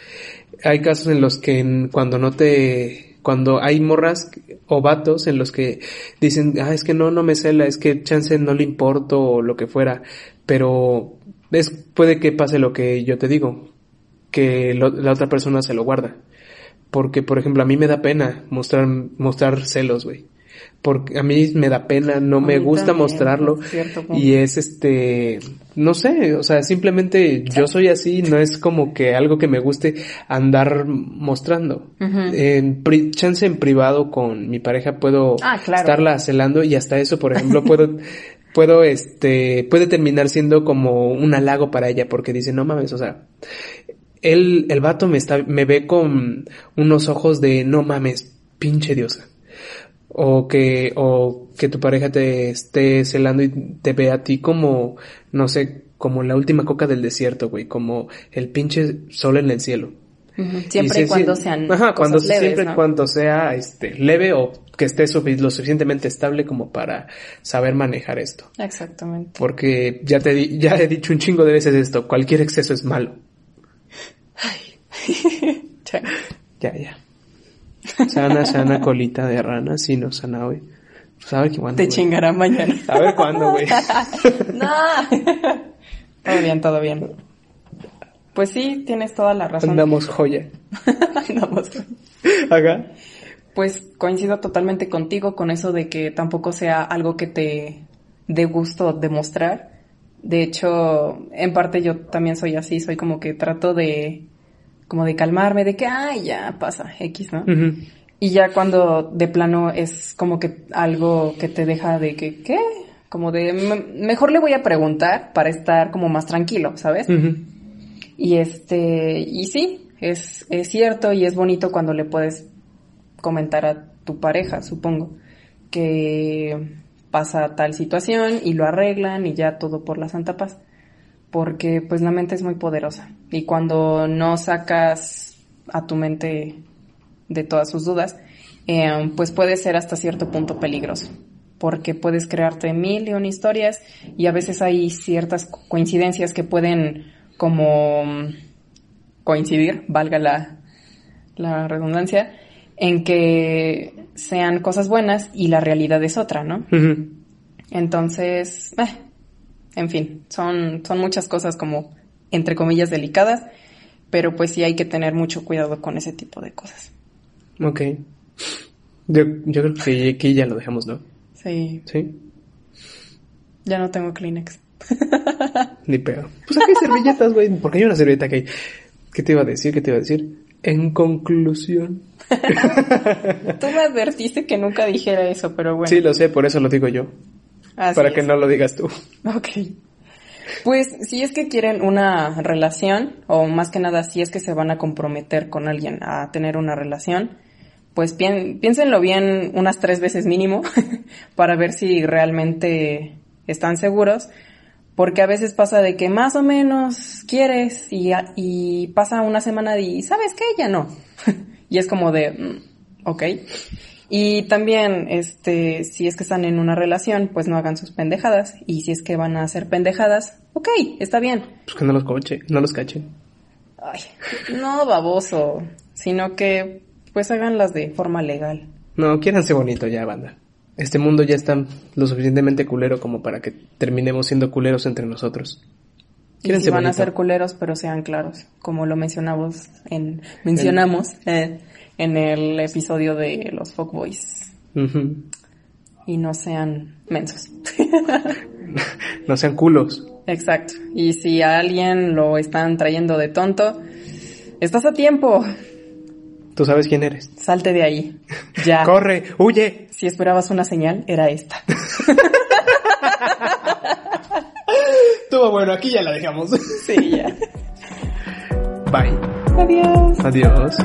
hay casos en los que cuando no te, cuando hay morras o vatos en los que dicen, ah, es que no, no me cela, es que chance no le importo o lo que fuera, pero es, puede que pase lo que yo te digo, que lo- la otra persona se lo guarda. Porque, por ejemplo, a mí me da pena mostrar, mostrar celos, güey. Porque a mí me da pena, no me gusta también, mostrarlo. cierto. Y es este, no sé, o sea, simplemente yo soy así, no es como que algo que me guste andar mostrando. En pri- chance en privado con mi pareja puedo Ah, claro. estarla celando y hasta eso, por ejemplo, puedo, puedo, este, puede terminar siendo como un halago para ella porque dice, no mames, o sea, él, el vato me está, me ve con unos ojos de no mames, pinche diosa. O que, o que tu pareja te esté celando y te ve a ti como, no sé, como la última coca del desierto, güey, como el pinche sol en el cielo. Siempre y, se- cuando sean Ajá, cuando leves, siempre y ¿no? cuando sea este leve o que esté lo suficientemente estable como para saber manejar esto. Exactamente. Porque ya te di- ya he dicho un chingo de veces esto, cualquier exceso es malo. Che. Ya, ya. Sana, sana colita de rana, si no sana hoy. Pues a ver qué cuándo, Te güey. chingará mañana. A ver cuándo, güey. no. todo bien, todo bien. Pues sí, tienes toda la razón. Andamos joya. Andamos. Acá. Pues coincido totalmente contigo con eso de que tampoco sea algo que te dé gusto demostrar. De hecho, en parte yo también soy así, soy como que trato de como de calmarme, de que, ay, ya pasa, X, ¿no? Y ya cuando de plano es como que algo que te deja de que, ¿qué? Como de, "Me- mejor le voy a preguntar para estar como más tranquilo, ¿sabes? Y este, y sí, es, es cierto y es bonito cuando le puedes comentar a tu pareja, supongo, que pasa tal situación y lo arreglan y ya todo por la santa paz. Porque pues la mente es muy poderosa y cuando no sacas a tu mente de todas sus dudas, eh, pues puede ser hasta cierto punto peligroso. Porque puedes crearte mil y una historias y a veces hay ciertas co- coincidencias que pueden como mm, coincidir, valga la, la redundancia, en que sean cosas buenas y la realidad es otra, ¿no? Entonces, eh, en fin, son, son muchas cosas como, entre comillas, delicadas, pero pues sí hay que tener mucho cuidado con ese tipo de cosas. Ok. Yo, yo creo que aquí ya lo dejamos, ¿no? Sí, Sí. ya no tengo Kleenex. Ni pedo. Pues aquí hay servilletas, güey. Porque hay una servilleta que hay. ¿Qué te iba a decir? ¿Qué te iba a decir? En conclusión. Tú me advertiste que nunca dijera eso, pero bueno. Sí, lo sé, por eso lo digo yo. Así para es. que no lo digas tú. Ok. Pues si es que quieren una relación, o más que nada si es que se van a comprometer con alguien a tener una relación, pues pien- piénsenlo bien unas tres veces mínimo para ver si realmente están seguros. Porque a veces pasa de que más o menos quieres y, y pasa una semana y sabes que ya no. y es como de, mm, ok. Y también, este, si es que están en una relación, pues no hagan sus pendejadas. Y si es que van a hacer pendejadas, ok, está bien. Pues que no los coche, no los cachen. Ay, no baboso, sino que pues háganlas de forma legal. No, quiéranse bonito ya, banda. Este mundo ya está lo suficientemente culero como para que terminemos siendo culeros entre nosotros. Y si van a ser culeros, pero sean claros, como lo mencionamos en mencionamos eh, en el episodio de los fuckboys. Y no sean mensos. no sean culos. Exacto. Y si a alguien lo están trayendo de tonto, estás a tiempo. Tú sabes quién eres. Salte de ahí. Ya. Corre, huye. Si esperabas una señal, era esta. Todo bueno, aquí ya la dejamos. Sí, ya. Bye. Adiós. Adiós.